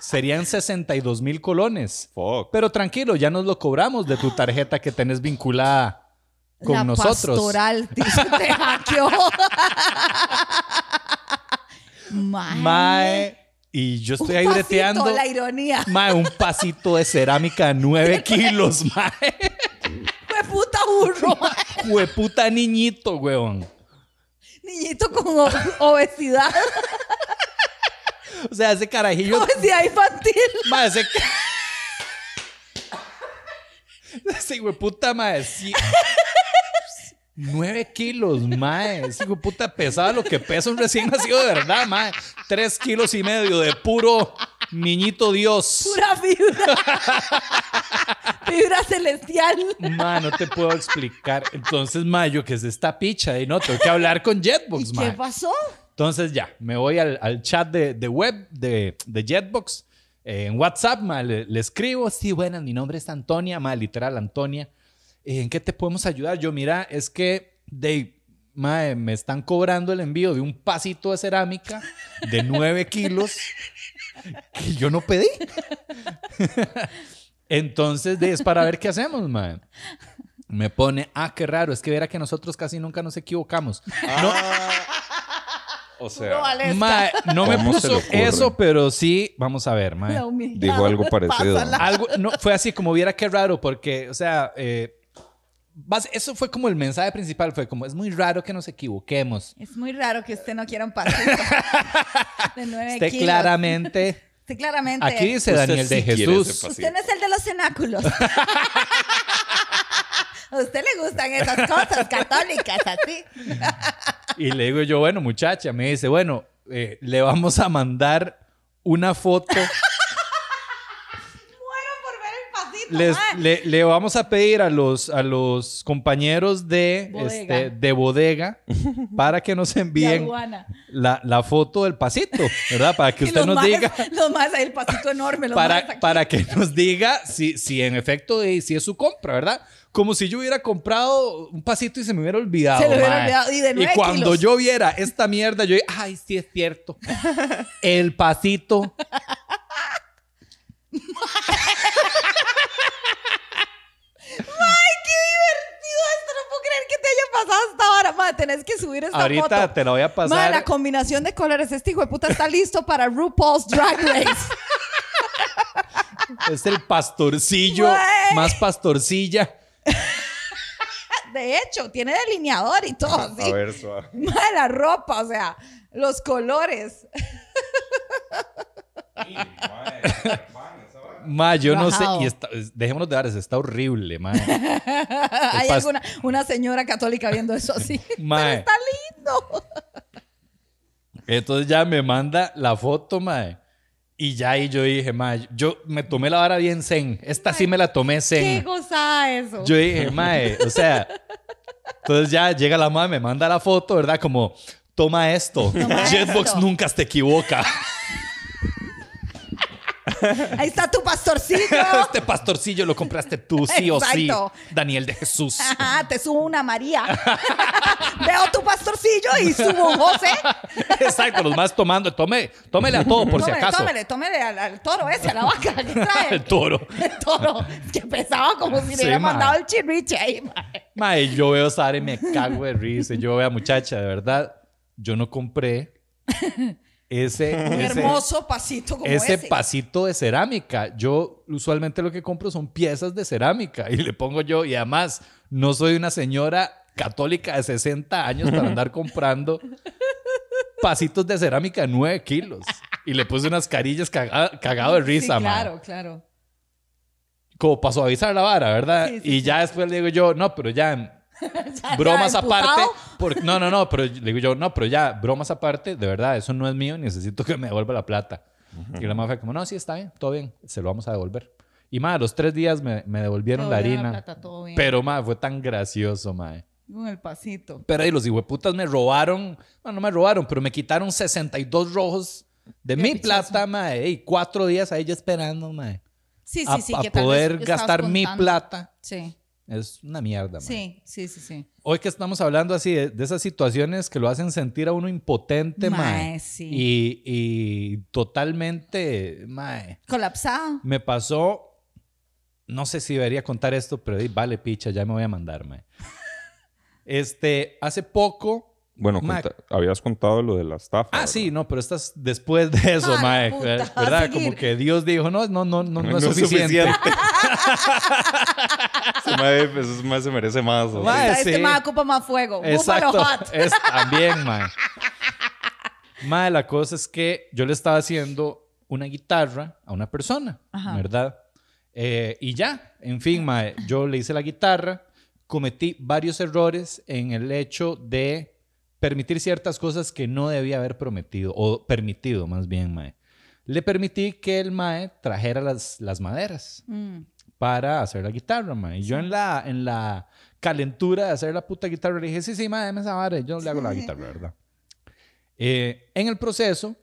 Serían 62 mil colones. Fuck. Pero tranquilo, ya nos lo cobramos de tu tarjeta que tenés vinculada con la nosotros. pastoral, te hackeó. Mae. Mae, y yo estoy Un ahí pasito, breteando. la ironía. Mae, un pasito de cerámica de 9 kilos, mae. Fue puta burro. mae. Hueputa niñito, weón. Niñito con obesidad. O sea, ese carajillo. Obesidad infantil. Mae, ese. Ese hueputa, mae. Sí. 9 kilos, mae. Ese hueputa pesaba lo que pesa un recién nacido de verdad, mae. 3 kilos y medio de puro niñito Dios. Pura fibra. fibra celestial. Mae, no te puedo explicar. Entonces, mae, yo que es esta picha y no, tengo que hablar con Jetbox, ¿Y qué pasó? Entonces ya, me voy al, al chat de, de web de, de Jetbox. eh, en WhatsApp, ma, le, le escribo, sí, buenas, mi nombre es Antonia, ma, literal Antonia. Eh, ¿En qué te podemos ayudar? Yo, mira, es que de, ma, me están cobrando el envío de un pasito de cerámica de 9 kilos que yo no pedí. Entonces, de, es para ver qué hacemos, ma. Me pone, ah, qué raro, es que verá que nosotros casi nunca nos equivocamos. No, Ah, o Puro sea. Mae, no me ¿Cómo se le puso eso, pero sí, vamos a ver, mae. La humildad. Dijo algo parecido. Algo, no, fue así como viera qué raro, porque, o sea, eh, eso fue como el mensaje principal, fue como, es muy raro que nos equivoquemos. Es muy raro que usted no quiera un pasito de 9 Usted kilos. claramente, Usted claramente. aquí dice Usted Daniel de sí Jesús. Usted no es el de los cenáculos. A usted le gustan esas cosas católicas, así. Y le digo yo, bueno, muchacha, me dice, bueno, eh, le vamos a mandar una foto. Les- le, le vamos a pedir a los, a los compañeros de Bodega. este, de bodega para que nos envíen la, la foto del pasito, ¿verdad? Para que Y usted nos diga, Los más, el pasito enorme. Los para, aquí. para que nos diga si, si en efecto si es su compra, ¿verdad? Como si yo hubiera comprado un pasito y se me hubiera olvidado. Se le hubiera olvidado, y de nueve cuando kilos. yo viera esta mierda, yo, ay, sí es cierto. El pasito. ¡Ay, qué divertido esto! No puedo creer que te haya pasado hasta ahora. Madre, tenés que subir esta Ahorita foto. te la voy a Madre, pasar. la combinación de colores. Este hijo de puta está listo para RuPaul's Drag Race. Es el pastorcillo, más pastorcilla. De hecho, tiene delineador y todo. A ¿sí? ver, suave. Madre, la ropa, o sea, los colores. Ma, yo no sé. Y está, dejémonos de dar, está horrible, ma. Hay alguna una señora católica viendo eso así. Mae. Pero está lindo. Entonces ya me manda la foto, ma. Y ya ahí yo dije, ma, yo me tomé la vara bien zen. Esta sí me la tomé Qué zen. gozada eso. Yo dije, mae, o sea, entonces ya llega la madre, me manda la foto, ¿verdad? Como, toma esto. Toma Jetbox esto. nunca te equivoca. Ahí está tu pastorcillo. este pastorcillo lo compraste tú, sí o sí. Daniel de Jesús. Ajá, te subo una María. Veo tu pastorcillo y subo un José. Exacto, los más tomando. Tome, tómele a todo por si tómele, acaso. Tómele, tómele al, al toro ese, a la vaca que trae. El toro. El toro. Que pesaba como si le hubiera mandado el chirriche ahí, mae. Mae, yo veo Sara y me cago de risa. Yo veo a muchacha, de verdad, yo no compré ese, Un ese, hermoso pasito como ese ese. pasito de cerámica. Yo usualmente lo que compro son piezas de cerámica y le pongo yo, y además no soy una señora católica de 60 años para andar comprando pasitos de cerámica de 9 kilos. Y le puse unas carillas caga- cagado de risa, sí, claro, claro. Como para suavizar la vara, ¿verdad? Sí, sí, y ya después le digo yo, no, pero ya Ya, bromas ya, aparte. no, no, no, pero le digo yo, no, pero ya, bromas aparte, de verdad, eso no es mío, necesito que me devuelva la plata. Y la madre fue como, no, sí, está bien, todo bien, se lo vamos a devolver. Y madre, a los tres días me, me devolvieron la harina. plata, todo bien. Pero madre, fue tan gracioso, madre. Con el pasito. Pero ahí los hijueputas me robaron, bueno, no me robaron, pero me quitaron 62 rojos de Qué mi pichazo. plata, madre. Y cuatro días ahí ya esperando, madre. Sí, sí, a, sí. a que tal vez poder gastar mi plata. Sí, Es una mierda, madre. sí, sí, sí, sí. Hoy que estamos hablando así de, de esas situaciones que lo hacen sentir a uno impotente, mae. Mae, sí. Y, y totalmente, mae. Colapsado. Me pasó, no sé si debería contar esto, pero di, vale, picha, ya me voy a mandar, mae. Este, hace poco... Bueno, mae, conta- habías contado lo de la estafa. Ah, ¿verdad? sí, no, pero estás después de eso, Ah, mae. ¿Verdad? Como que Dios dijo, no, no, no, no, no, es suficiente. Ese mae, pues, ese mae se merece más. o sea. Mae, Está este sí. más ocupa más fuego. Exacto. hot. Es también, mae. Mae, la cosa es que yo le estaba haciendo una guitarra a una persona, Ajá. ¿verdad? Eh, y ya, en fin, mae, yo le hice la guitarra, cometí varios errores en el hecho de permitir ciertas cosas que no debía haber prometido, o permitido más bien, mae. Le permití que el mae trajera las, las maderas Mm. para hacer la guitarra, mae. Y yo en la, en la calentura de hacer la puta guitarra le dije, sí, sí, mae, dame esa vara. Yo le hago la guitarra, ¿verdad? Eh, en el proceso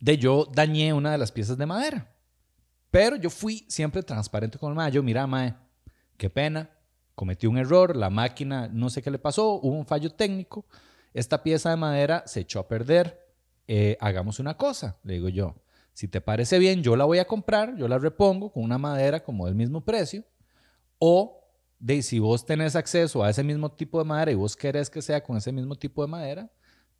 de yo dañé una de las piezas de madera. Pero yo fui siempre transparente con el mae. Yo, mira, mae, qué pena. Cometí un error, la máquina, no sé qué le pasó, hubo un fallo técnico. Esta pieza de madera se echó a perder. Eh, hagamos una cosa, le digo yo. Si te parece bien, yo la voy a comprar, yo la repongo con una madera como del mismo precio. O de si vos tenés acceso a ese mismo tipo de madera y vos querés que sea con ese mismo tipo de madera,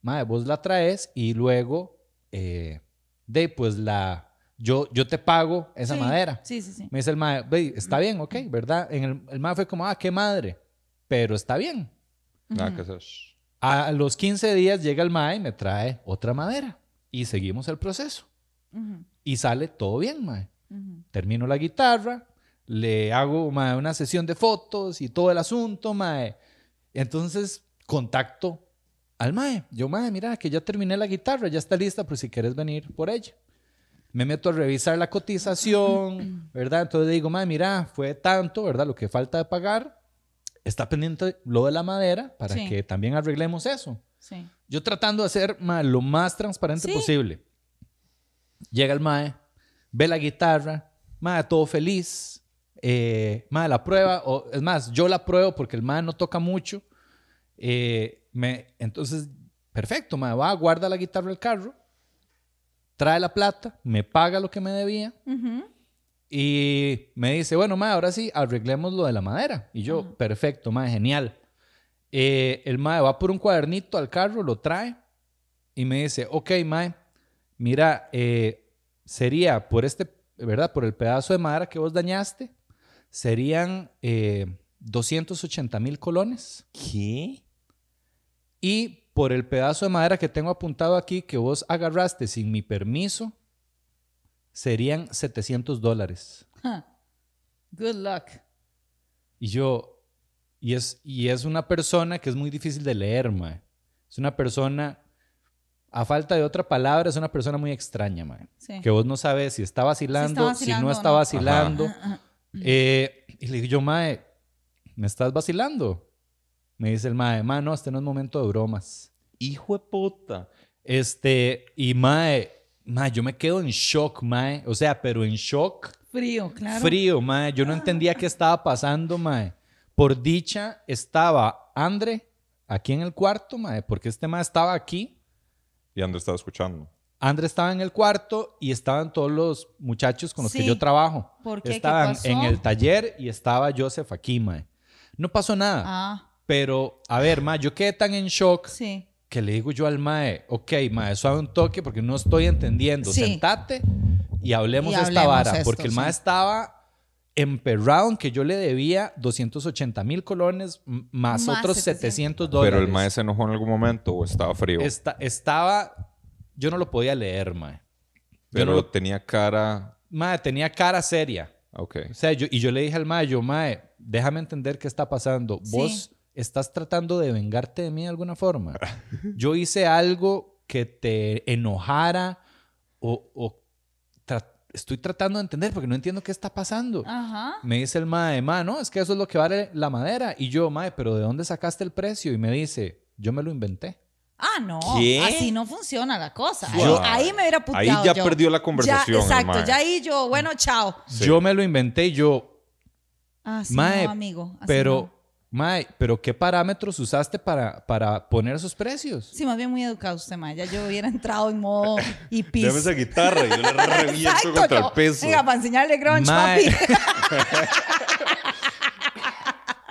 madre, vos la traes y luego eh, de pues la yo, yo te pago esa Sí, madera. Sí, sí, sí. Me dice el mae, "Ve, está bien, ok, ¿verdad? En el, el mae fue como, ah, qué madre, pero está bien. Nada que hacer. A los 15 días llega el mae y me trae otra madera y seguimos el proceso. Y sale todo bien, mae. Termino la guitarra, le hago mae, una sesión de fotos y todo el asunto, mae. Entonces contacto al mae. Yo, mae, mira, que ya terminé la guitarra, ya está lista, por si quieres venir por ella. Me meto a revisar la cotización, ¿verdad? Entonces digo, mae, mira, fue tanto, ¿verdad? Lo que falta de pagar. Está pendiente lo de la madera para Sí. que también arreglemos eso. Sí. Yo tratando de ser mae, lo más transparente Sí. posible. Llega el mae, ve la guitarra, mae, todo feliz. Eh, mae, la prueba, o es más, yo la pruebo porque el mae no toca mucho. Eh, me, entonces, perfecto, mae, va, guarda la guitarra del carro, trae la plata, me paga lo que me debía. Ujú. Y me dice, bueno, mae, ahora sí, arreglemos lo de la madera. Y yo, perfecto, mae, genial. Eh, el mae va por un cuadernito al carro, lo trae y me dice, ok, mae, mira, eh, sería por este, ¿verdad? Por el pedazo de madera que vos dañaste, serían eh, 280 mil colones. ¿Qué? Y por el pedazo de madera que tengo apuntado aquí que vos agarraste sin mi permiso, serían 700 dólares. Huh. Good luck. Y yo, y es, y es una persona que es muy difícil de leer, mae. Es una persona, a falta de otra palabra, es una persona muy extraña, mae. Sí. Que vos no sabes si está vacilando, si, vacilando no está no. vacilando. Eh, y le digo yo, mae, ¿me estás vacilando? Me dice el mae, mae, no, este no es momento de bromas. Hijo de puta. Este, y mae, mae, yo me quedo en shock, mae. O sea, pero en shock Frío, claro. frío, mae. Yo no entendía qué estaba pasando, mae. Por dicha, estaba Andre aquí en el cuarto, mae, porque este mae estaba aquí. Y Andrés estaba escuchando. Andre estaba en el cuarto y estaban todos los muchachos con los que yo trabajo. ¿Por qué? ¿Qué Estaban pasó? en el taller y estaba Joseph aquí, mae. No pasó nada. Ah, Pero, a ver, mae, yo quedé tan en shock sí. que le digo yo al mae, ok, mae, suave un toque porque no estoy entendiendo. Sí. Sentate y hablemos Y de esta hablemos vara. esto, porque el mae estaba emperrado en que yo le debía 280 mil colones más, Más otros 700 700 dólares. Pero el maestro se enojó en algún momento o estaba frío. Esta- estaba... Yo no lo podía leer, mae. Pero no tenía cara. Mae, tenía cara seria. Ok. O sea, yo, y yo le dije al mae, yo, mae, déjame entender qué está pasando. Sí. Vos estás tratando de vengarte de mí de alguna forma. Yo hice algo que te enojara o, o tra- estoy tratando de entender porque no entiendo qué está pasando. Ajá. Me dice el mae, mae, no, es que eso es lo que vale la madera. Y yo, mae, pero ¿de dónde sacaste el precio? Y me dice, yo me lo inventé. Ah, no. ¿Qué? Así no funciona la cosa. Ahí, Wow. ahí me hubiera puteado Ahí ya yo. perdió la conversación, Ya, exacto. Ya ahí yo, bueno, chao. Sí. Yo me lo inventé y yo, Así mae, no, amigo. así pero, no. Mae, pero ¿qué parámetros usaste para, para poner esos precios? Sí, más bien muy educado usted, ma. Ya yo hubiera entrado en modo y pis. Deme esa guitarra y yo le reviento Exacto, contra yo, el peso. Venga, para enseñarle grunge, Mae. papi.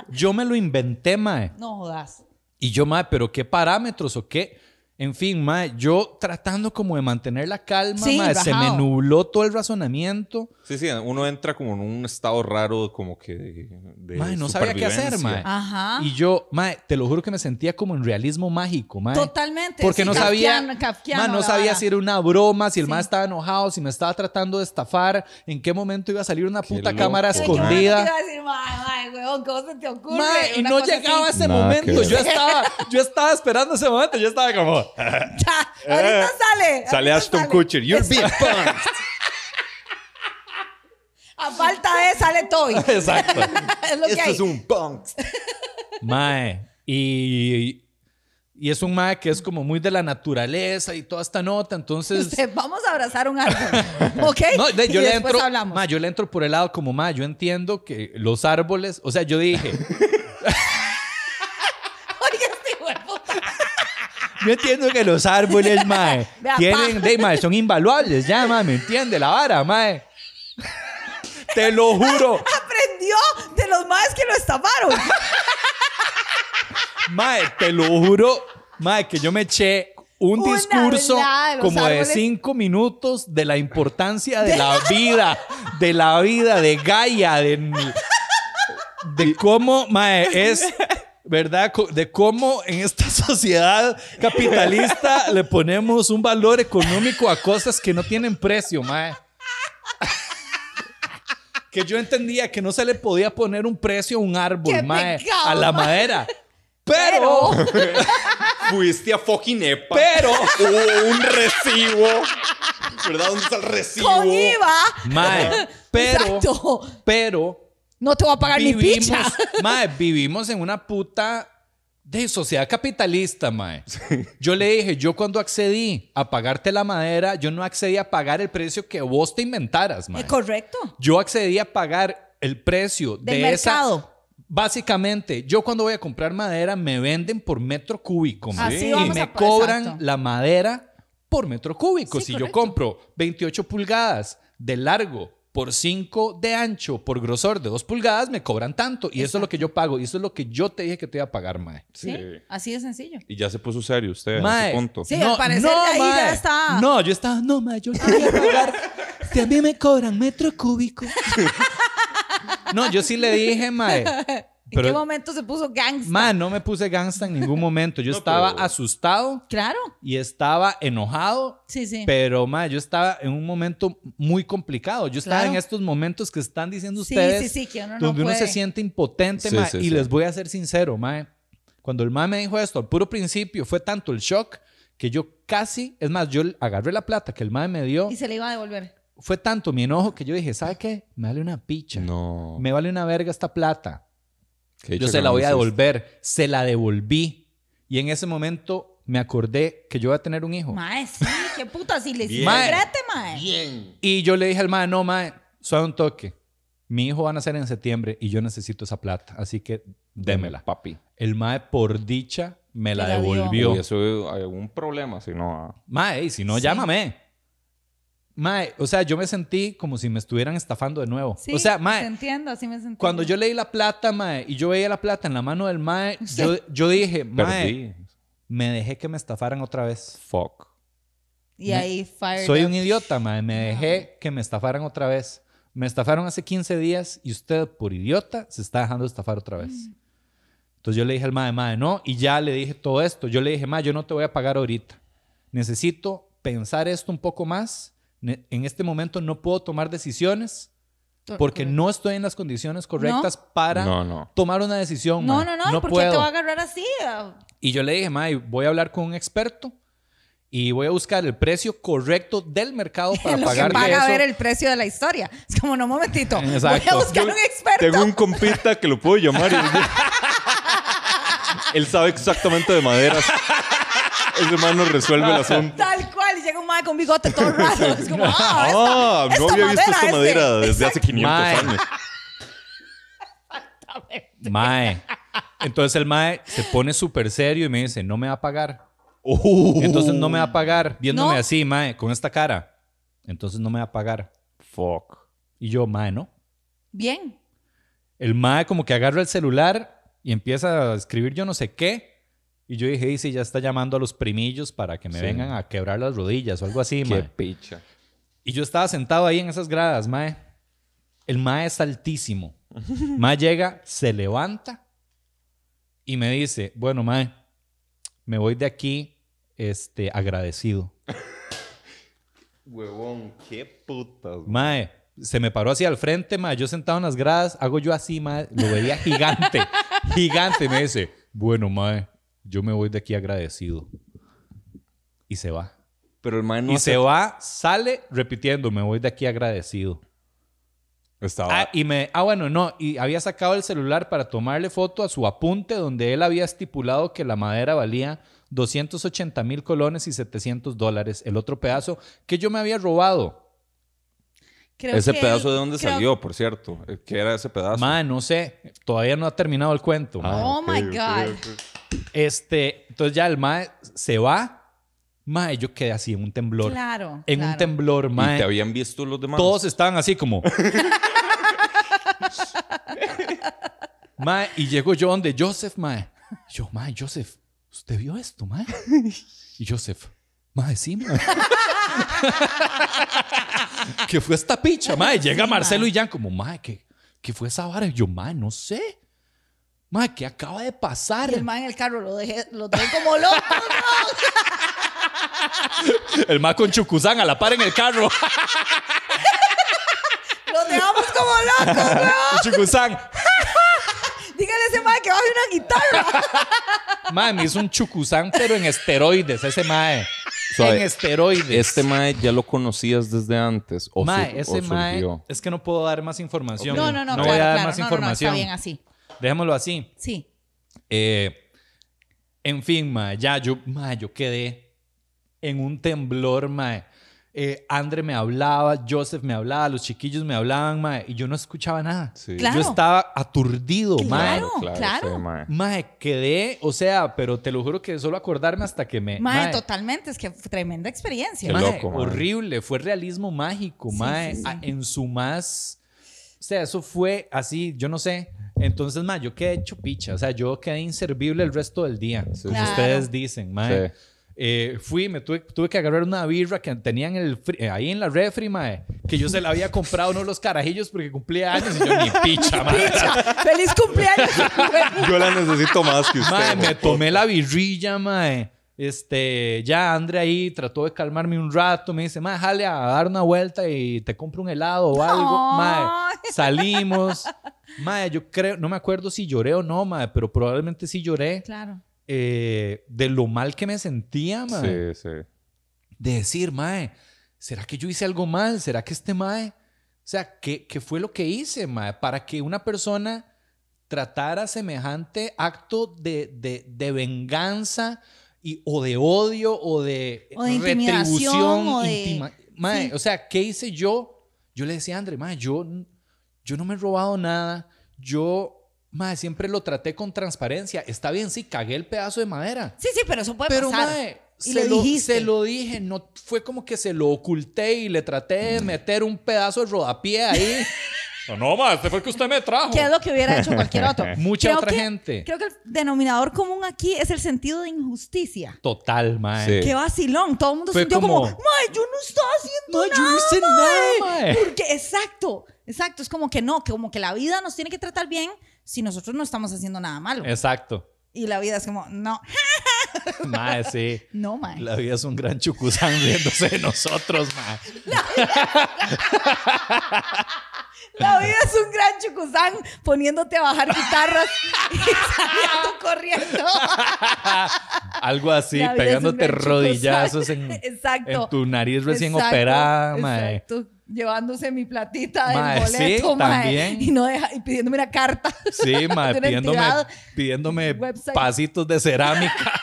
Yo me lo inventé, mae. No jodas. Y yo, mae, pero ¿qué parámetros o qué? En fin, mae, yo tratando como de mantener la calma, Sí, mae, se me nubló todo el razonamiento. Sí, sí, uno entra como en un estado raro, como que de, de Mae, no sabía qué hacer, mae. Ajá. Y yo, mae, te lo juro que me sentía como en realismo mágico, mae. Totalmente. Porque sí, no sabía, kafkiano- mae, no sabía si era una broma, si el Sí. mae estaba enojado, si me estaba tratando de estafar, en qué momento iba a salir una Qué puta loco, cámara escondida. a decir, mae, mae, weón, ¿cómo se te ocurre? Mae, y Una no cosa llegaba así. ese Nada momento. Yo estaba, yo estaba esperando ese momento. Yo estaba como. Ya, ahorita sale. Sale ahorita Ashton sale. Kutcher. You're being punked. A falta de sale Toby. Exacto. es lo que Esto hay. es un punk. Mae. Y, y es un mae que es como muy de la naturaleza y toda esta nota. Entonces. Usted, vamos a abrazar un árbol. ¿Ok? No, de- yo y le después entro. hablamos. mae, yo le entro por el lado como mae. Yo entiendo que los árboles. O sea, yo dije. Oiga, este hijo de puta. Yo entiendo que los árboles, mae, tienen, de, mae, son invaluables, ya, mae, ¿me entiende la vara, mae? Te lo juro, Aprendió de los maes que lo estafaron. mae, te lo juro, mae, que yo me eché un Una discurso de como de cinco minutos de la importancia de la vida, de la vida, de Gaia, de, de cómo, mae, es... ¿Verdad? De cómo en esta sociedad capitalista le ponemos un valor económico a cosas que no tienen precio, mae. que yo entendía que no se le podía poner un precio a un árbol, ¡Qué mae, a la madera. Pero, Pero- Fuiste a fucking EPA. pero, Hubo un recibo ¿Verdad? ¿Dónde está el recibo? Con IVA. Mae, pero, Exacto. pero No te voy a pagar ni picha. mae, vivimos en una puta de sociedad capitalista, mae. Yo le dije, yo cuando accedí a pagarte la madera, yo no accedí a pagar el precio que vos te inventaras, mae. Es correcto. Yo accedí a pagar el precio Del de esa mercado. Básicamente, yo cuando voy a comprar madera me venden por metro cúbico. mae. Así y me a- cobran exacto. la madera por metro cúbico. Sí, si yo compro 28 pulgadas de largo por 5 de ancho por grosor de 2 pulgadas, me cobran tanto. Y eso es lo que yo pago. Y eso es lo que yo te dije que te iba a pagar, mae. ¿Sí? Así de sencillo. Y ya se puso serio usted a Mae. ese punto. Sí, al parecer ahí ya mae. está. No, yo estaba, no, mae, yo quería pagar. Si a mí me cobran metro cúbico. no, yo sí le dije, mae. ¿En qué Pero, momento se puso gangsta? mae, no me puse gangsta en ningún momento. Yo No, estaba pero- asustado Claro. y estaba enojado. Sí, sí. Pero, mae, yo estaba en un momento muy complicado. Yo estaba Claro. en estos momentos que están diciendo Sí, ustedes. sí, sí, que uno no donde uno se puede. siente impotente, sí, y sí. les voy a ser sincero, mae. Cuando el mae me dijo esto, al puro principio, fue tanto el shock que yo casi, es más, yo agarré la plata que el mae me dio. Y se le iba a devolver. Fue tanto mi enojo que yo dije, ¿sabe qué? Me vale una picha. No. Me vale una verga esta plata. Qué Yo se la voy a devolver. Se la devolví. Y en ese momento me acordé que yo iba a tener un hijo. Mae, sí, qué puta. Si le hiciste grete, mae. Bien. Y yo le dije al mae, no, mae, suave un toque. Mi hijo va a nacer en septiembre y yo necesito esa plata. Así que démela. papi. El mae, por dicha, me la la devolvió. Uy, eso hay algún problema, si no. ah. Mae, y si no, Sí. llámame. Mae, o sea, yo me sentí como si me estuvieran estafando de nuevo. Sí, o sea, te mae, entiendo, así me sentí. cuando yo leí la plata, mae, y yo veía la plata en la mano del mae, Sí. yo, yo dije, mae, Perdí. me dejé que me estafaran otra vez. Fuck. Y ahí, fired Soy up. un idiota, mae. Me dejé que me estafaran otra vez. Me estafaron hace 15 días y usted, por idiota, se está dejando estafar otra vez. Entonces yo le dije al mae, mae, no. Y ya le dije todo esto. Yo le dije, mae, yo no te voy a pagar ahorita. Necesito pensar esto un poco más. En este momento no puedo tomar decisiones porque no estoy en las condiciones correctas para No, no. tomar una decisión. No, mae. no, no. ¿y ¿Por qué te va a agarrar así? Ah, Y yo le dije, May, voy a hablar con un experto y voy a buscar el precio correcto del mercado para lo que pagar paga eso. ver el precio de la historia. Es como, no, un momentito. Voy a Exacto. buscar un experto. Tengo un compita que lo puedo llamar. y- Él sabe exactamente de maderas. Ese man nos resuelve el asunto. Tal cual. Y llega un mae con bigote todo raro. Es como, ah, Ah, esta- no había visto esta este. madera desde hace 500 Mae. años. Mae. Entonces el Mae se pone súper serio y me dice, no me va a pagar. Uh, Entonces no me va a pagar, viéndome No. así, Mae, con esta cara. Entonces no me va a pagar. Fuck. Y yo, Mae, ¿no? Bien. El Mae como que agarra el celular y empieza a escribir yo no sé qué. Y yo dije, si ya está llamando a los primillos para que me Sí. vengan a quebrar las rodillas o algo así, Qué Mae. picha. Y yo estaba sentado ahí en esas gradas, mae. El mae es altísimo. Mae llega, se levanta y me dice, bueno, mae, me voy de aquí este, agradecido. Huevón, qué putas. Mae, se me paró hacia el frente, mae. Yo sentado en las gradas, hago yo así, mae. Lo veía gigante, gigante. Me dice, bueno, mae, yo me voy de aquí agradecido. Y se va. Pero el man no y hace- se va, sale repitiendo, me voy de aquí agradecido. Estaba... Ah, y me, ah, bueno, no, y había sacado el celular para tomarle foto a su apunte donde él había estipulado que la madera valía 280 mil colones y 700 dólares, el otro pedazo que yo me había robado. Creo ¿Ese que pedazo él- de dónde creo- salió, por cierto? Eh, ¿Qué era ese pedazo? Mae, no sé, todavía no ha terminado el cuento. Ah, Oh my God. Este, entonces ya el mae se va. Mae, yo quedé así en un temblor. Claro. en un temblor, ¿Y mae. te habían visto los demás? Todos estaban así como. mae, y llego yo donde Joseph, mae. Yo, mae, Joseph, ¿usted vio esto, mae? Y Joseph, mae, sí, mae. ¿Qué fue esta picha, mae? Llega Sí, Marcelo mae. y Jan como, mae, ¿qué, ¿qué fue esa vara? Y yo, mae, no sé. Mae, ¿qué acaba de pasar? Y el man en el carro lo dejé, lo dejé como loco. El mae con Chucuzán a la par en el carro. Lo dejamos como locos, weón. Chucuzán. Dígale a ese man que baje una guitarra. Mae, me hizo un chucuzán, pero en esteroides, ese mae. Suave, en esteroides. ¿Este mae ya lo conocías desde antes? ¿O, mae, sur- ese o mae, es que no puedo dar más información. No, no, no, voy claro, a dar claro. más No, no, no, información. está bien así. Dejémoslo así. Sí. Eh, en fin, ma, ya yo, ma, yo quedé en un temblor, ma. Eh, Andre me hablaba, Joseph me hablaba, los chiquillos me hablaban, ma, y yo no escuchaba nada. Sí. Claro. Yo estaba aturdido, ma. Claro, claro. sí, mae. Ma, quedé, o sea, pero te lo juro que solo acordarme hasta que me... Mae, ma, totalmente, es que fue tremenda experiencia. Qué loco, horrible, fue realismo mágico, Sí, mae, sí, sí. a- en su más, o sea, eso fue así, yo no sé. Entonces, mae, yo quedé hecho picha, o sea, yo quedé inservible el resto del día, Sí, como sí. ustedes dicen, mae. Sí. Eh, fui, me tuve, tuve que agarrar una birra que tenían el eh, ahí en la refri, mae, que yo se la había comprado uno de los carajillos porque cumplía años y yo ni picha, mae. Picha, ¡Feliz cumpleaños! Yo la necesito más que usted. Mae, me tomé la birrilla, mae. Este, ya Andre ahí trató de calmarme un rato. Me dice, mae, jale a dar una vuelta y te compro un helado o algo. Mae, Ay. salimos. Mae, yo creo, no me acuerdo si lloré o no, mae, pero probablemente sí lloré. Claro. eh, de lo mal que me sentía, mae. Sí, sí. De decir, mae, ¿será que yo hice algo mal? ¿Será que este mae? O sea, ¿qué, qué fue lo que hice, mae? Para que una persona tratara semejante acto de, de, de venganza y, o de odio o de, O de retribución. o de- intima- Mae, sí. o sea, ¿qué hice yo? Yo le decía a André, mae, yo, yo no me he robado nada. Yo, mae, siempre lo traté con transparencia. Está bien, sí, cagué el pedazo de madera. Sí, sí, pero eso puede Pero, pasar. mae, y se lo lo, dijiste. se lo dije, no fue como que se lo oculté y le traté de meter un pedazo de rodapié ahí. no, no, mae, este fue el que usted me trajo. ¿Qué es lo que hubiera hecho cualquier otro? Mucha Creo otra que- gente. Creo que el denominador común aquí es el sentido de injusticia. Total, mae. Sí. Qué vacilón. Todo el mundo Fue sintió como, como- mae, yo no estaba haciendo Mae, nada. yo no hice nada, mae. Porque, exacto, exacto. Es como que no, que como que la vida nos tiene que tratar bien si nosotros no estamos haciendo nada malo. Exacto. Y la vida es como, no, Mae, sí. no, mae. La vida es un gran chucuzán riéndose de nosotros, mae. La vida es un gran chucuzán poniéndote a bajar guitarras y saliendo corriendo. Algo así, pegándote rodillazos en, Exacto. en tu nariz recién Exacto, operada, mae. Exacto. Llevándose mi platita del Mae, sí, boleto, mae, también. Y, no deja, y pidiéndome una carta. Sí, mae, pidiéndome, entidad. pidiéndome Website. pasitos de cerámica.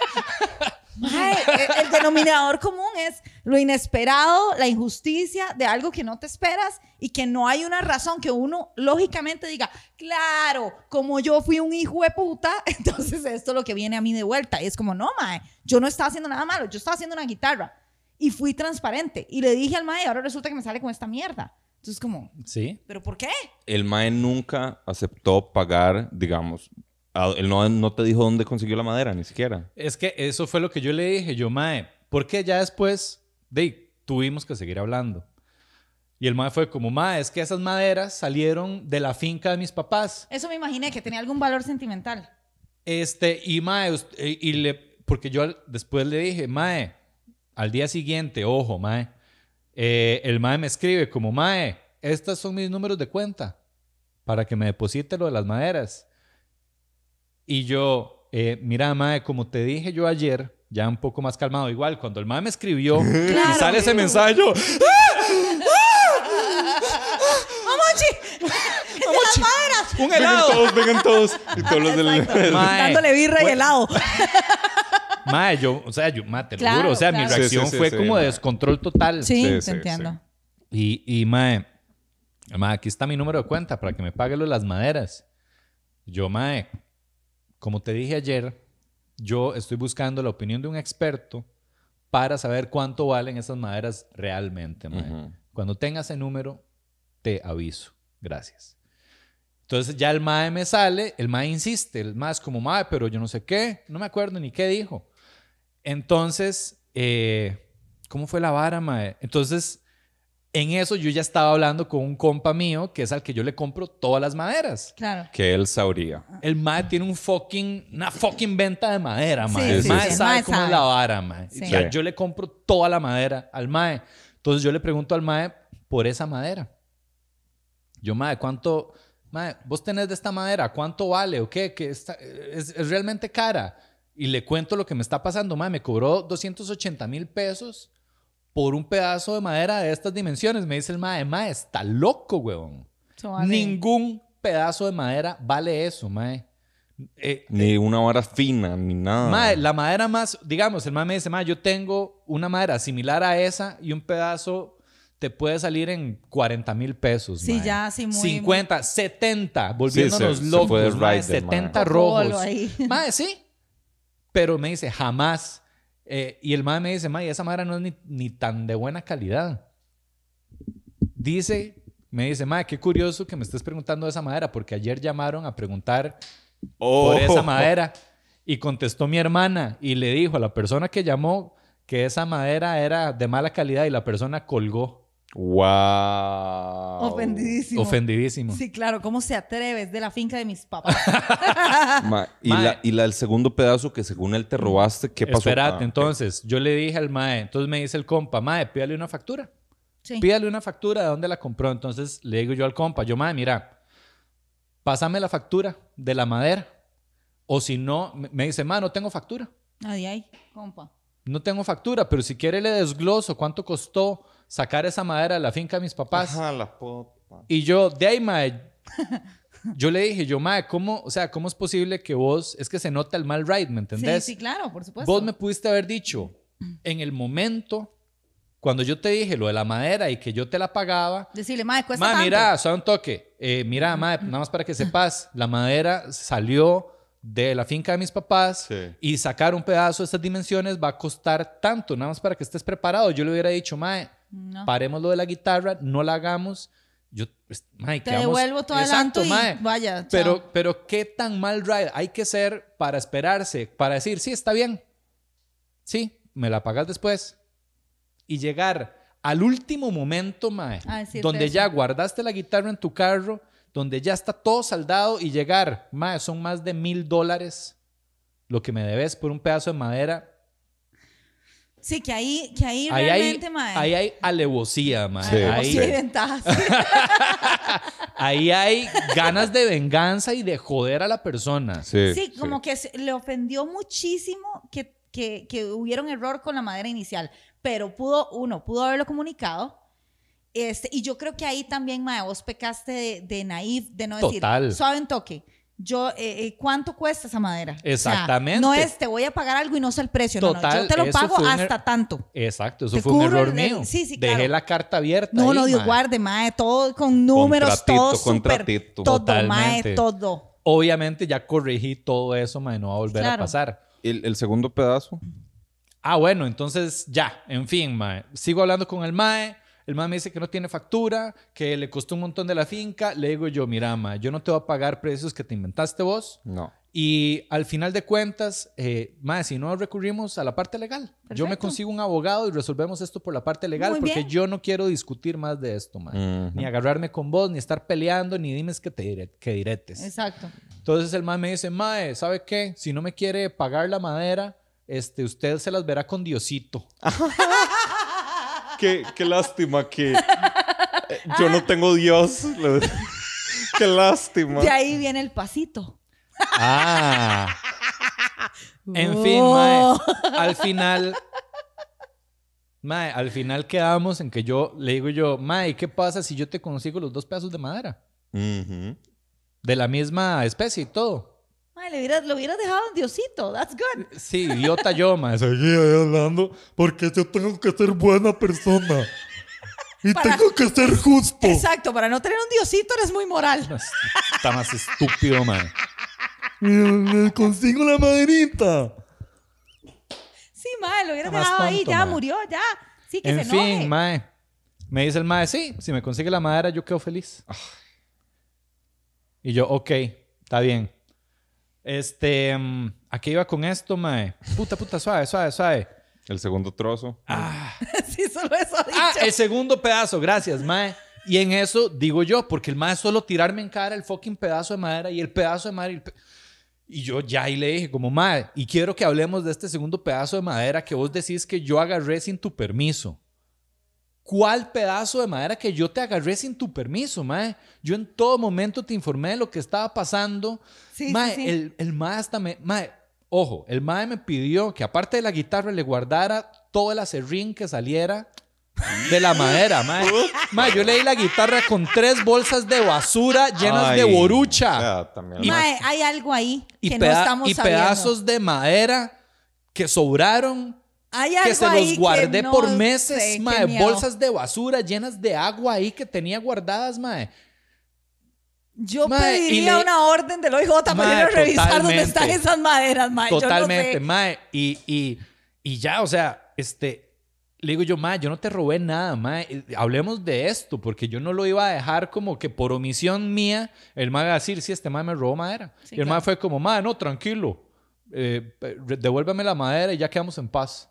Mae, el, el denominador común es lo inesperado, la injusticia de algo que no te esperas y que no hay una razón que uno lógicamente diga, claro, como yo fui un hijo de puta, entonces esto es lo que viene a mí de vuelta. Y es como, no, mae, yo no estaba haciendo nada malo, yo estaba haciendo una guitarra y fui transparente y le dije al mae, ahora resulta que me sale con esta mierda. Entonces como, Sí. ¿pero por qué? El mae nunca aceptó pagar, digamos. a- Él no, no te dijo dónde consiguió la madera, ni siquiera. Es que eso fue lo que yo le dije, yo, mae, porque ya después de tuvimos que seguir hablando. Y el mae fue como, mae, es que esas maderas salieron de la finca de mis papás. Eso me imaginé que tenía algún valor sentimental. Este, y mae, y le, porque yo después le dije, mae, al día siguiente, ojo, mae, eh, el mae me escribe como, mae, estas son mis números de cuenta para que me deposite lo de las maderas. Y yo, eh, mira, mae, como te dije yo ayer, ya un poco más calmado, igual, cuando el mae me escribió y Claro. sale ese mensaje, yo, ¡Mamochi! ¡De las maderas! un Vengan helado. todos, vengan todos. Y todos los del... Dándole birra y helado. Mae, yo, o sea, yo, mae, te lo Claro, juro, o sea, mi claro. Sí, reacción sí, sí, fue sí, como de descontrol total. Sí, Sí, te sí, entiendo. Y, y mae, mae, aquí está mi número de cuenta para que me pague lo de las maderas. Yo, mae, como te dije ayer, yo estoy buscando la opinión de un experto para saber cuánto valen esas maderas realmente, mae. Ujú. Cuando tenga ese número, te aviso. Gracias. Entonces ya el mae me sale, el mae insiste, el mae es como, mae, pero yo no sé qué, no me acuerdo ni qué dijo. Entonces, eh, ¿cómo fue la vara, mae? Entonces, en eso yo ya estaba hablando con un compa mío, que es al que yo le compro todas las maderas. Claro. Que él sabría. El mae tiene un fucking, una fucking venta de madera, Sí, mae. el sí, mae sí, el sabe mae cómo es sabe. la vara, mae. Sí. O sea, Sí. yo le compro toda la madera al mae. Entonces yo le pregunto al mae por esa madera. Yo, mae, ¿cuánto? Mae, vos tenés de esta madera, ¿cuánto vale o qué? ¿Que está- es, es realmente cara? y le cuento lo que me está pasando, mae, me cobró 280 mil pesos por un pedazo de madera de estas dimensiones. Me dice el mae, mae, está loco, weón. Eso vale. Ningún pedazo de madera vale eso, mae. Eh, Ni una vara fina, ni nada. Mae, la madera más, digamos, el mae me dice, mae, yo tengo una madera similar a esa y un pedazo te puede salir en 40 mil pesos. Sí, mae. ya, sí, muy- 50, 70, volviéndonos se- se locos, mae, rider, 70 mae. rojos. Mae, sí. Pero me dice, jamás. Eh, y el mae me dice, mae, esa madera no es ni, ni tan de buena calidad. Dice, me dice, mae, qué curioso que me estés preguntando de esa madera, porque ayer llamaron a preguntar Oh. por esa madera. Y contestó mi hermana y le dijo a la persona que llamó que esa madera era de mala calidad y la persona colgó. Wow. Ofendidísimo. Ofendidísimo. Sí, claro. ¿Cómo se atreve? Es de la finca de mis papás. Ma, y, Mae. la, y la del segundo pedazo que según él te robaste, ¿qué pasó? Espérate, Ah, entonces, yo le dije al mae, entonces me dice el compa, mae, pídale una factura. Sí. Pídale una factura de dónde la compró. Entonces le digo yo al compa, yo, mae, mira, pásame la factura de la madera. O si no, me- dice, mae, no tengo factura. Ahí, ahí, compa. No tengo factura, pero si quiere le desgloso cuánto costó sacar esa madera de la finca de mis papás. Ajá, la puta. Y yo, de ahí, mae, yo le dije, yo, mae, ¿cómo, o sea, ¿cómo es posible que vos, es que se nota el mal ride, ¿me entendés? Sí, sí, claro, por supuesto. Vos me pudiste haber dicho, en el momento, cuando yo te dije lo de la madera y que yo te la pagaba, Decirle, madre, cuesta ma, tanto. mira, suave un toque, Eh, mira, ma, nada más para que sepas, la madera salió de la finca de mis papás Sí. y sacar un pedazo de estas dimensiones va a costar tanto, nada más para que estés preparado. Yo le hubiera dicho, mae, No. paremos lo de la guitarra, no la hagamos. Yo, pues, mae, Te quedamos- devuelvo todo Exacto, y mae. vaya, chao. Pero, pero qué tan mal ride hay que ser para esperarse, para decir, sí, está bien. Sí, me la pagas después. Y llegar al último momento, mae, donde eso. ya guardaste la guitarra en tu carro, donde ya está todo saldado y llegar, mae, son más de mil dólares lo que me debes por un pedazo de madera. Sí, que ahí, que ahí, Ahí hay, realmente, mae. ahí hay alevosía, mae. Sí, ahí, Sí, hay ventajas. ahí hay ganas de venganza y de joder a la persona. Sí, Sí, como que le ofendió muchísimo que, que, que hubiera un error con la madera inicial, pero pudo, uno, pudo haberlo comunicado. Este, y yo creo que ahí también, Mae, vos pecaste de, de naif, de no Total. decir, suave en toque. Yo, eh, eh, ¿cuánto cuesta esa madera? O sea, Exactamente. no es, te voy a pagar algo y no sé el precio. no, no, Total, yo te lo pago hasta er- tanto. Exacto, eso Te fue un error el- mío. sí, sí, Dejé claro. la carta abierta. No, ahí, no, Dios guarde, Mae, todo con números, Contratito, todo súper, contratito. todo, Totalmente. Mae, todo. Obviamente ya corregí todo eso, mae, no va a volver Claro. a pasar. El, el segundo pedazo. Ah, bueno, entonces ya, en fin, mae. Sigo hablando con el mae. El mae me dice que no tiene factura, que le costó un montón de la finca. Le digo yo, mira, mae, yo no te voy a pagar precios que te inventaste vos. No. Y al final de cuentas, eh, mae, si no recurrimos a la parte legal. Yo me consigo un abogado y resolvemos esto por la parte legal Muy porque bien. yo no quiero discutir más de esto, mae. Ujú. Ni agarrarme con vos, ni estar peleando, ni dimes que te dire- que diretes. Exacto. Entonces el mae me dice, mae, ¿sabe qué? Si no me quiere pagar la madera, este, usted se las verá con Diosito. Qué, qué lástima que eh, yo no tengo Dios. qué lástima. De ahí viene el pasito. Ah. En fin, mae, al final, mae, al final quedamos en que yo le digo yo, mae, ¿qué pasa si yo te consigo los dos pedazos de madera? De la misma especie y todo. Ay, le hubieras, lo hubieras dejado en Diosito. That's good. Sí, idiota yo, mae. Seguí hablando porque yo tengo que ser buena persona. Y tengo que ser justo. Exacto, para no tener un Diosito eres muy moral. Está más estúpido, mae. Y le consigo la maderita. Sí, mae, lo más dejado ahí. Ya murió, ya. Sí, que En se enoje. fin, mae. Me dice el mae, sí, si me consigue la madera, yo quedo feliz. Y yo, ok, está bien. Este, mm, ¿a qué iba con esto, mae? Puta, puta, suave, suave, suave. El segundo trozo. sí, solo eso ha dicho. Ah, el segundo pedazo, gracias, mae. Y en eso digo yo, porque el mae es solo tirarme en cara el fucking pedazo de madera y el pedazo de madera. Y, el pe- y yo ya ahí le dije, como mae, y quiero que hablemos de este segundo pedazo de madera que vos decís que yo agarré sin tu permiso. ¿Cuál pedazo de madera que yo te agarré sin tu permiso, mae? Yo en todo momento te informé de lo que estaba pasando. Sí, mae, sí, sí. El, el mae hasta me... Mae, Ojo, el mae me pidió que aparte de la guitarra le guardara todo el acerrín que saliera de la madera, mae. Mae, yo le di la guitarra con tres bolsas de basura llenas de Ay, borucha. o sea, también. Mae, hay algo ahí y, que no peda- estamos y sabiendo. pedazos de madera que sobraron, Hay que se los guardé no por meses, mae. Bolsas de basura llenas de agua ahí que tenía guardadas, mae. Yo Mae, pediría le- una orden del OIJ para ir a revisar dónde están esas maderas, mae. Yo no Totalmente, sé. mae. Y, y, y ya, o sea, este, le digo yo, mae, yo no te robé nada, mae. Hablemos de esto, porque yo no lo iba a dejar como que por omisión mía, el mae va a decir, sí, este mae me robó madera. Sí, y el claro. mae fue como, mae, no, tranquilo. eh, devuélveme la madera y ya quedamos en paz.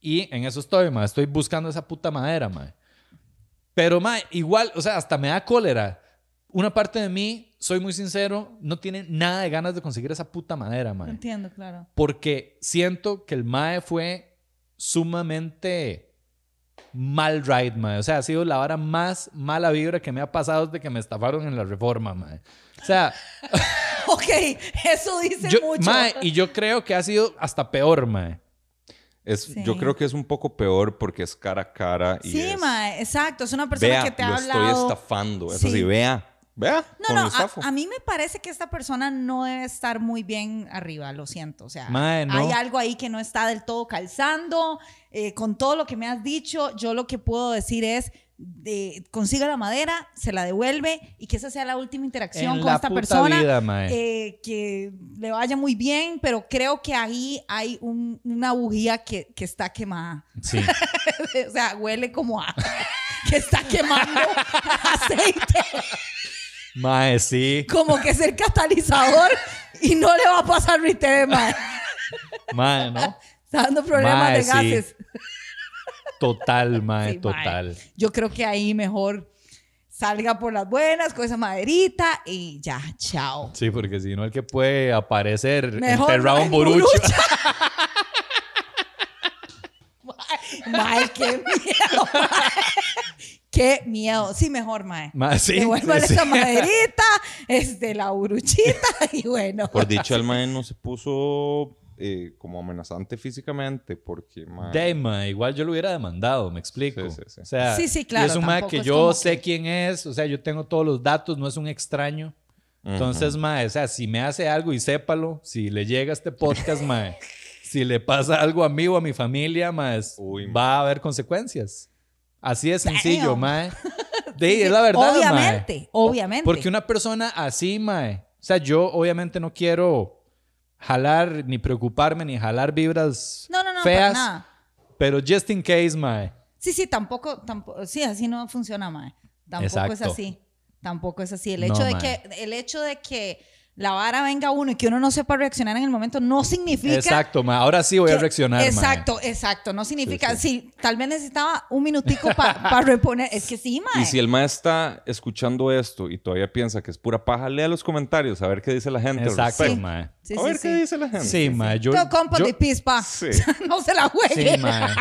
Y en eso estoy, mae. Estoy buscando esa puta madera, mae. Pero, mae, igual, o sea, hasta me da cólera. Una parte de mí, soy muy sincero, no tiene nada de ganas de conseguir esa puta madera, mae. Entiendo, claro. Porque siento que el mae fue sumamente mal ride, mae. O sea, ha sido la vara más mala vibra que me ha pasado desde que me estafaron en la reforma, mae. O sea, Ok, eso dice yo, mucho. mae, y yo creo que ha sido hasta peor, mae. Es, Sí. Yo creo que es un poco peor porque es cara a cara. Y sí, es, mae, exacto. Es una persona Vea, que te ha lo hablado. estoy estafando. Es Sí. así, vea. Vea. No, no, a, mí me parece que esta persona no debe estar muy bien arriba, lo siento. O sea, Mae, no. hay algo ahí que no está del todo calzando. Eh, con todo lo que me has dicho, yo lo que puedo decir es, de, consiga la madera, se la devuelve y que esa sea la última interacción En con esta persona. vida, eh, que le vaya muy bien, pero creo que ahí hay un- una bujía que, que está quemada. Sí. o sea, huele como a que está quemando aceite mae, sí. como que es el catalizador y no le va a pasar RITV, mae. Mae, ¿no? Está dando problemas Mae, de sí. Total, mae, Sí, mae. total. Yo creo que ahí mejor salga por las buenas con esa maderita y ya, chao. Sí, porque si no, el que puede aparecer Mejor enterrado en Borucha. Mae, qué miedo, mae. Qué miedo. Sí, mejor, mae. Mae, sí, Devuélvale sí, sí. esa maderita, este, la buruchita y bueno. Por dicho, el mae no se puso eh, como amenazante físicamente porque, mae, De, mae, igual yo lo hubiera demandado, me explico. Sí, sí, sí. O sea, Sí, sí, y claro, es un mae que yo sé que- quién es, o sea, yo tengo todos los datos, no es un extraño. Entonces, mae, o sea, si me hace algo y sépalo, si le llega este podcast, mae, si le pasa algo a mí o a mi familia, mae, Uy, va a haber consecuencias. Así de sencillo, Damn. mae. De, es la verdad, mae. Obviamente, obviamente. Porque una persona así, mae. O sea, yo obviamente no quiero jalar, ni preocuparme, ni jalar vibras No, no, no, feas. para nada. Pero just in case, mae. Sí, sí, tampoco, tampoco, sí, así no funciona, mae. Tampoco es así. Tampoco es así. El hecho de mae. que, el hecho de que la vara venga a uno y que uno no sepa reaccionar en el momento no significa. Exacto, mae. Ahora sí voy a reaccionar. Exacto, exacto. No significa. Sí, tal vez necesitaba un minutico para reponer. Es que sí, mae. Y si el mae está escuchando esto y todavía piensa que es pura paja, lea los comentarios a ver qué dice la gente. Exacto. Sí, a sí, ver sí. qué dice la gente. Sí, mae. Yo, Todo compa yo- de pispa. Sí. no se la juegue.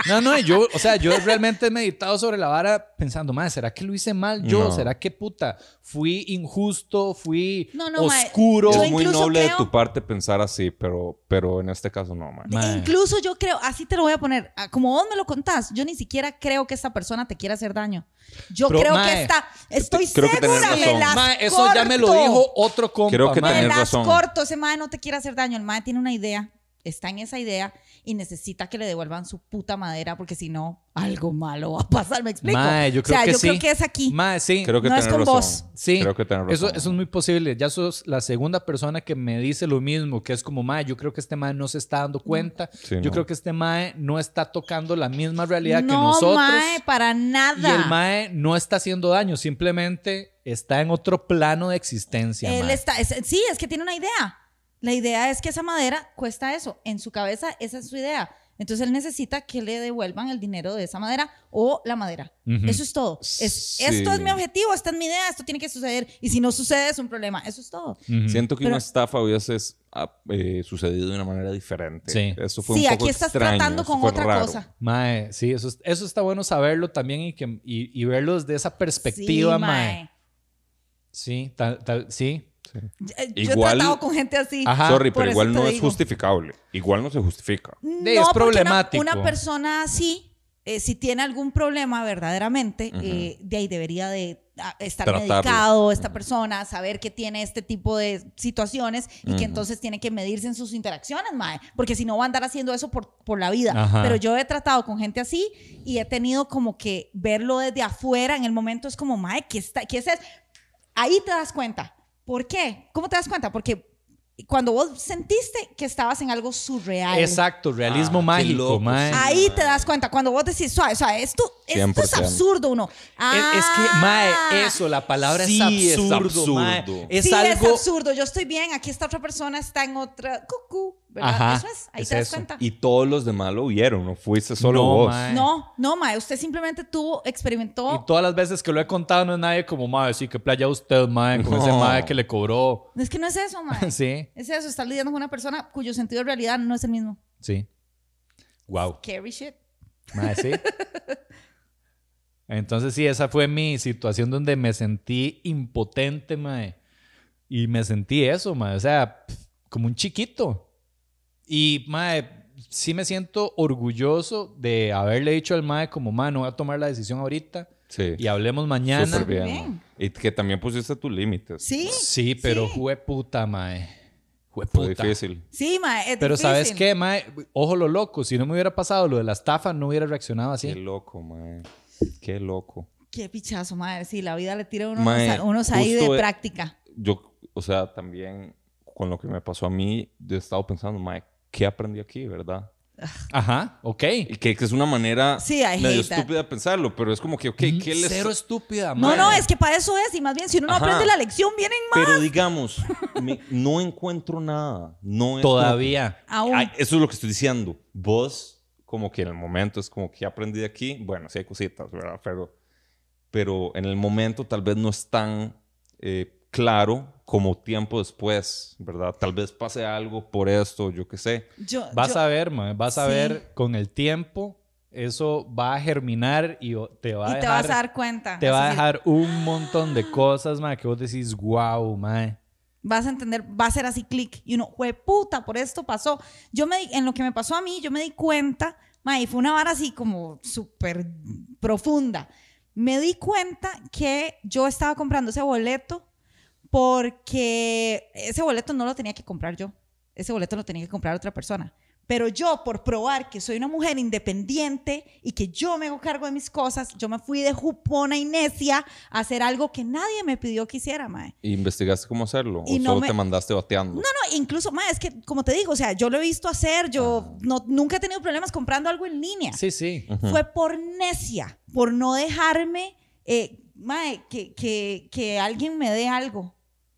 No, no, yo, o sea, yo realmente he meditado sobre la vara pensando, mae, ¿será que lo hice mal yo? No. ¿Será que puta? Fui injusto, fui No, no, mae. oscuro. Es muy incluso noble de creo- tu parte pensar así, pero, pero en este caso no, mae. Mae. Incluso yo creo, así te lo voy a poner, ah, como vos me lo contás, yo ni siquiera creo que esta persona te quiera hacer daño. Yo Pero, creo mae, que esta, estoy creo que segura, me razón. las Mae, eso ya me lo corto. dijo otro compa, Creo que. Me las razón. corto, ese mae no te quiere hacer daño, el mae tiene una idea, está en esa idea y necesita que le devuelvan su puta madera porque si no, algo malo va a pasar, ¿me explico? Mae, yo creo o sea, que yo sí. creo que es aquí. Mae, sí. Creo que No es con razón. vos. Sí, Creo que tenés eso, razón. eso es muy posible. Ya sos la segunda persona que me dice lo mismo, que es como, mae, yo creo que este mae no se está dando cuenta. Sí, yo no. creo que este mae no está tocando la misma realidad que no, nosotros. mae, para nada. y el mae no está haciendo daño, simplemente está en otro plano de existencia. Él mae. está, es- sí, es que tiene una idea. La idea es que esa madera cuesta eso. En su cabeza, esa es su idea. Entonces él necesita que le devuelvan el dinero de esa madera o la madera. Ujú. Eso es todo. Es, Sí. Esto es mi objetivo, esta es mi idea, esto tiene que suceder. Y si no sucede, es un problema. Eso es todo. Ujú. Siento que Pero- una estafa hubiese ah, eh, sucedido de una manera diferente. Sí. Eso fue Sí, un poco aquí estás extraño, tratando eso con otra raro. cosa. Mae, sí, eso, es- eso está bueno saberlo también y, que, y, y verlo desde esa perspectiva, Sí, mae. mae. Sí, tal, tal, sí. Sí. Eh, Yo Igual- he tratado con gente así. Ajá. Sorry, pero igual no es digo. justificable. Igual no se justifica. No, es porque una- problemático. Una, persona así, eh, si tiene algún problema verdaderamente, eh, de ahí debería de ah, estar Tratarlo. medicado esta persona, saber que tiene este tipo de situaciones y que entonces tiene que medirse en sus interacciones, mae, porque si no va a andar haciendo eso por, por la vida. Ajá. Pero yo he tratado con gente así y he tenido como que verlo desde afuera, en el momento es como, mae, ¿qué, está, qué es eso? Ahí te das cuenta. ¿Por qué? ¿Cómo te das cuenta? Porque cuando vos sentiste que estabas en algo surreal. Exacto, realismo Ah, mágico, loco, mae. Ahí te das cuenta, cuando vos decís, suave, sea, esto, esto es 100%. absurdo, uno. Es, es que, mae, Ah, eso, la palabra Sí, es es absurdo, absurdo. mae. Es sí, algo... es absurdo. Yo estoy bien, aquí esta otra persona está en otra. Cucú, ¿verdad? Ajá, eso es, ahí es te das eso. cuenta. Y todos los demás lo vieron, no fuiste solo No, vos. mae. No, no, Mae, usted simplemente tuvo, experimentó. Y todas las veces que lo he contado no es nadie como, mae, sí, que playa usted, mae, con ese mae que le cobró. Es que no es eso, Mae. sí, Es eso, estar lidiando con una persona cuyo sentido de realidad no es el mismo. sí. Wow. Scary shit. Mae, sí. Entonces sí, esa fue mi situación donde me sentí impotente, mae. Y me sentí eso, mae. O sea, como un chiquito. Y, mae, sí me siento orgulloso de haberle dicho al mae como, mae, no voy a tomar la decisión ahorita Sí. y hablemos mañana. Súper bien. Y que también pusiste tus límites. Sí. Sí, pero Sí. jue puta, mae. Jue Fue difícil. Sí, Mae. Es Pero ¿sabes qué, mae? Ojo lo loco. Si no me hubiera pasado lo de la estafa, no hubiera reaccionado Qué así. loco, mae. Qué loco. Qué pichazo, madre. Sí, la vida le tira unos, Mae, unos ahí de eh, práctica. Yo, o sea, también con lo que me pasó a mí, yo he estado pensando, mae, ¿qué aprendí aquí, verdad? Ajá, ok. Y que, que es una manera Sí, medio that. estúpida de pensarlo, pero es como que, ok, ¿qué les... Cero estúpida, No, mae. no, es que para eso es. Y más bien, si uno no aprende la lección, vienen más. Pero digamos, me- no encuentro nada. No Todavía. Aún. Ay, eso es lo que estoy diciendo. Vos, como que en el momento es como que aprendí de aquí. Bueno, sí hay cositas, ¿verdad? Pero, pero en el momento tal vez no es tan eh, claro como tiempo después, ¿verdad? Tal vez pase algo por esto, yo qué sé. Yo- Vas yo- a ver, mae. Vas a Sí. ver con el tiempo. Eso va a germinar y te va a y dejar. te vas a dar cuenta. te va a dejar un montón de cosas, mae, que vos decís, wow, mae. Vas a entender, va a ser así clic. Y uno, fue puta, por esto pasó. Yo me di, en lo que me pasó a mí, yo me di cuenta, ma, y fue una vara así como súper profunda. Me di cuenta que yo estaba comprando ese boleto porque ese boleto no lo tenía que comprar yo. Ese boleto lo tenía que comprar otra persona. Pero yo, por probar que soy una mujer independiente y que yo me hago cargo de mis cosas, yo me fui de jupona y necia a hacer algo que nadie me pidió que hiciera, mae. ¿Y ¿Investigaste cómo hacerlo? Y ¿O no solo me- te mandaste bateando? No, no, incluso, ma, es que, como te digo, o sea, yo lo he visto hacer, yo no, nunca he tenido problemas comprando algo en línea. Sí, sí. Fue por necia, por no dejarme, eh, mae, que, que, que alguien me dé algo.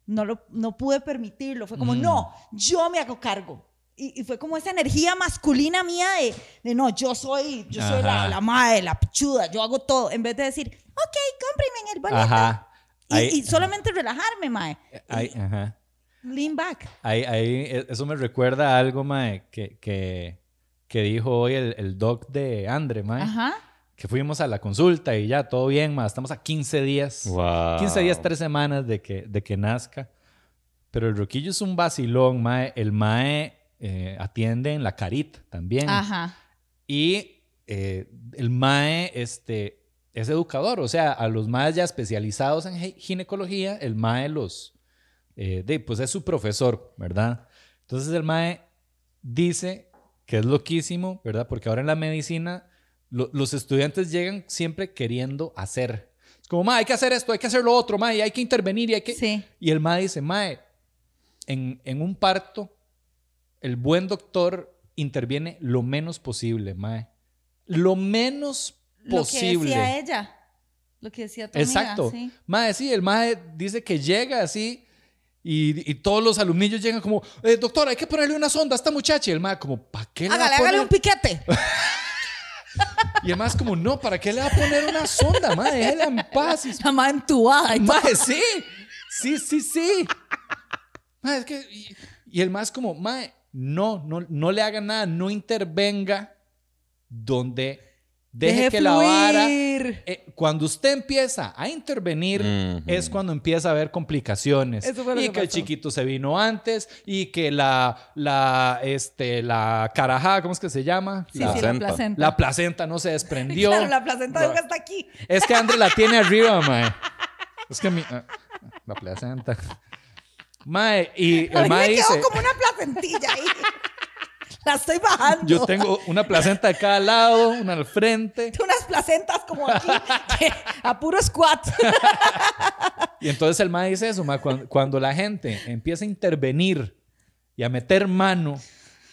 No, lo, no pude permitirlo. Fue como, no, yo me hago cargo. Y, y fue como esa energía masculina mía de, de no, yo soy, yo soy la, la madre, la pichuda, yo hago todo. En vez de decir, ok, cómpreme en el boleto. Ajá. Y, Ahí- y solamente relajarme, mae. ahí- ajá. Lean back. Ahí, ahí, e- eso me recuerda a algo, mae, que, que, que dijo hoy el, el doc de Andre, mae. Ajá. Que fuimos a la consulta y ya, todo bien, mae. Estamos a 15 días. Wow. 15 días, 3 semanas de que, de que nazca. Pero el Roquillo es un vacilón, mae. El mae eh, atiende en la Carit también. Ajá. Y eh, el mae este, es educador, o sea, a los maes ya especializados en gi- ginecología, el mae los, eh, de, pues es su profesor, ¿verdad? Entonces el mae dice que es loquísimo, ¿verdad? Porque ahora en la medicina lo- los estudiantes llegan siempre queriendo hacer. Es como, mae, hay que hacer esto, hay que hacer lo otro, mae, hay que intervenir y hay que... Sí. Y el mae dice, mae, en, en un parto, el buen doctor interviene lo menos posible, mae. Lo menos posible. Lo que decía ella. Lo que decía tu amiga, Exacto. sí. Mae, sí, el mae dice que llega así y, y todos los alumnillos llegan como, eh, doctor, hay que ponerle una sonda a esta muchacha. Y el mae como, ¿para qué le Hágale, hágale un piquete. Y es como, no, ¿para qué le va a poner una sonda, mae? Déjela en paz. La más entubada. y. Mae, sí. Sí, sí, sí. Mae, es que. Y, y el más como, mae, no, no, no le haga nada, no intervenga donde, Deje, Deje que la vara... fluir. eh, cuando usted empieza a intervenir, es cuando empieza a haber complicaciones. Eso fue lo y que que el chiquito se vino antes, y que la, la, este, la carajá, ¿cómo es que se llama? Sí, la, sí, la placenta. la placenta no se desprendió. Claro, la placenta de Hugo está aquí. Es que André la tiene arriba, mae. Es que mi... ah, la placenta. Mae, y el mae me quedó dice... como una placentilla ahí. La estoy bajando. Yo tengo una placenta de cada lado, una al frente. unas placentas como aquí, que a puro squat. Y entonces el mae dice eso, mae, cuando, cuando la gente empieza a intervenir y a meter mano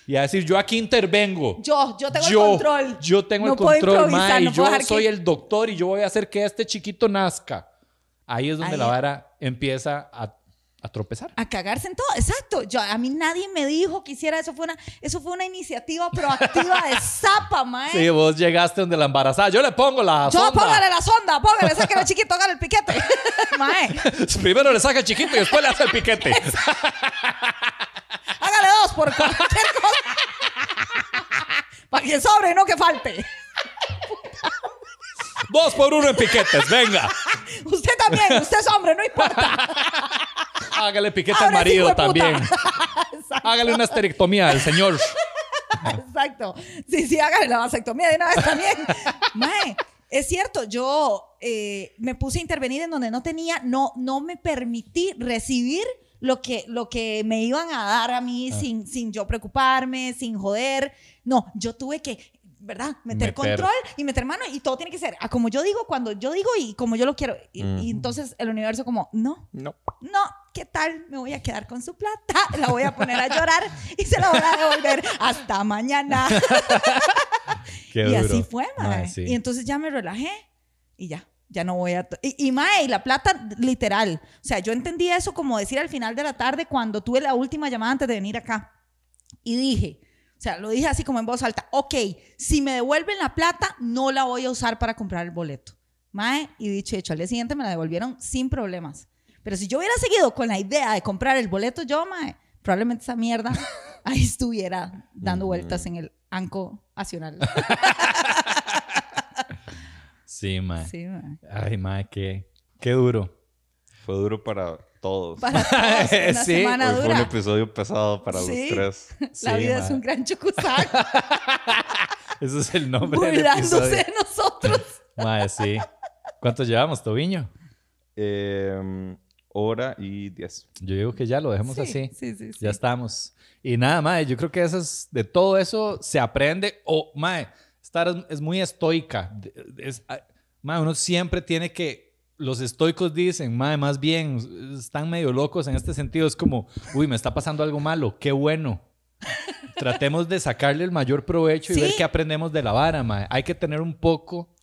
y a decir, yo aquí intervengo. Yo, yo tengo yo, el control. Yo tengo No el control, mae, y no yo dejar que- soy el doctor y yo voy a hacer que este chiquito nazca. Ahí es donde Ahí- la vara empieza a, a tropezar. A cagarse en todo, exacto. Yo, a mí nadie me dijo que hiciera eso. Fue una, eso fue una iniciativa proactiva de Zapa, mae. Sí, vos llegaste donde la embarazada. Yo le pongo la Yo, sonda. póngale la sonda, póngale, sáquele al chiquito, hágale el piquete. mae, Primero le saca el chiquito y después le hace el piquete. hágale dos por cualquier cosa. Para que sobre y no que falte. Dos por uno en piquetes, venga. Usted también, usted es hombre, no importa. Hágale piquete al marido también. Hágale una esterectomía al señor. Exacto. Sí, sí, hágale la vasectomía de una vez también. Mae, es cierto, yo eh, me puse a intervenir en donde no tenía, no, no me permití recibir lo que, lo que me iban a dar a mí Ah. sin, sin yo preocuparme, sin joder. No, yo tuve que, ¿verdad? Meter, Meter. control y meter mano y todo tiene que ser a como yo digo, cuando yo digo y como yo lo quiero. Y, y entonces el universo como, no, No. no, ¿qué tal? Me voy a quedar con su plata, la voy a poner a llorar y se la voy a devolver hasta mañana. Qué y duro. así fue. Mae, sí. Y entonces ya me relajé y ya, ya no voy a... Y, y mae, la plata literal. O sea, yo entendí eso como decir al final de la tarde cuando tuve la última llamada antes de venir acá. Y dije, sea, lo dije así como en voz alta, ok, si me devuelven la plata, no la voy a usar para comprar el boleto. Mae, y dicho y hecho, al día siguiente me la devolvieron sin problemas. Pero si yo hubiera seguido con la idea de comprar el boleto yo, mae, probablemente esa mierda ahí estuviera dando vueltas en el Anco Nacional. Sí, mae. Sí, mae. Ay, mae, qué, qué duro. Fue duro para todos. Para todos, una Sí, semana Hoy fue un dura. episodio pesado para Sí. los tres. La Sí, vida mae. es un gran chucusán, Ese es el nombre del burlándose episodio. de nosotros. Mae, sí. ¿Cuántos llevamos, Tobiño? Eh, hora y diez. Yo digo que ya lo dejemos Sí, así. sí, sí, sí. Ya estamos. Y nada, mae, yo creo que eso es- de todo eso se aprende. O, mae, estar es, es muy estoica. Es, mae, uno siempre tiene que. Los estoicos dicen, mae, más bien, están medio locos en este sentido. Es como, uy, me está pasando algo malo, qué bueno. Tratemos de sacarle el mayor provecho y Sí. ver qué aprendemos de la vara, mae. Hay que tener un poco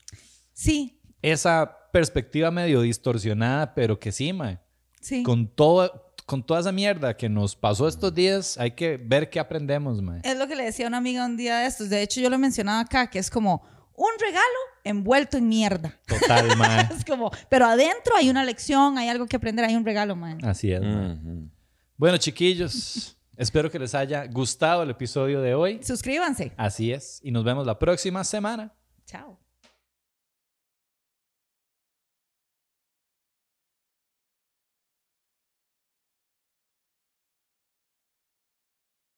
Sí, esa perspectiva medio distorsionada, pero que sí, mae sí. con, todo, con toda esa mierda que nos pasó estos días, hay que ver qué aprendemos, mae. Es lo que le decía a una amiga un día de estos. De hecho, yo lo he mencionado acá, que es como un regalo envuelto en mierda. Total, mae. Es como, pero adentro hay una lección, hay algo que aprender, hay un regalo, man. Así es, mae. Bueno, chiquillos, espero que les haya gustado el episodio de hoy. Suscríbanse. Así es. Y nos vemos la próxima semana. Chao.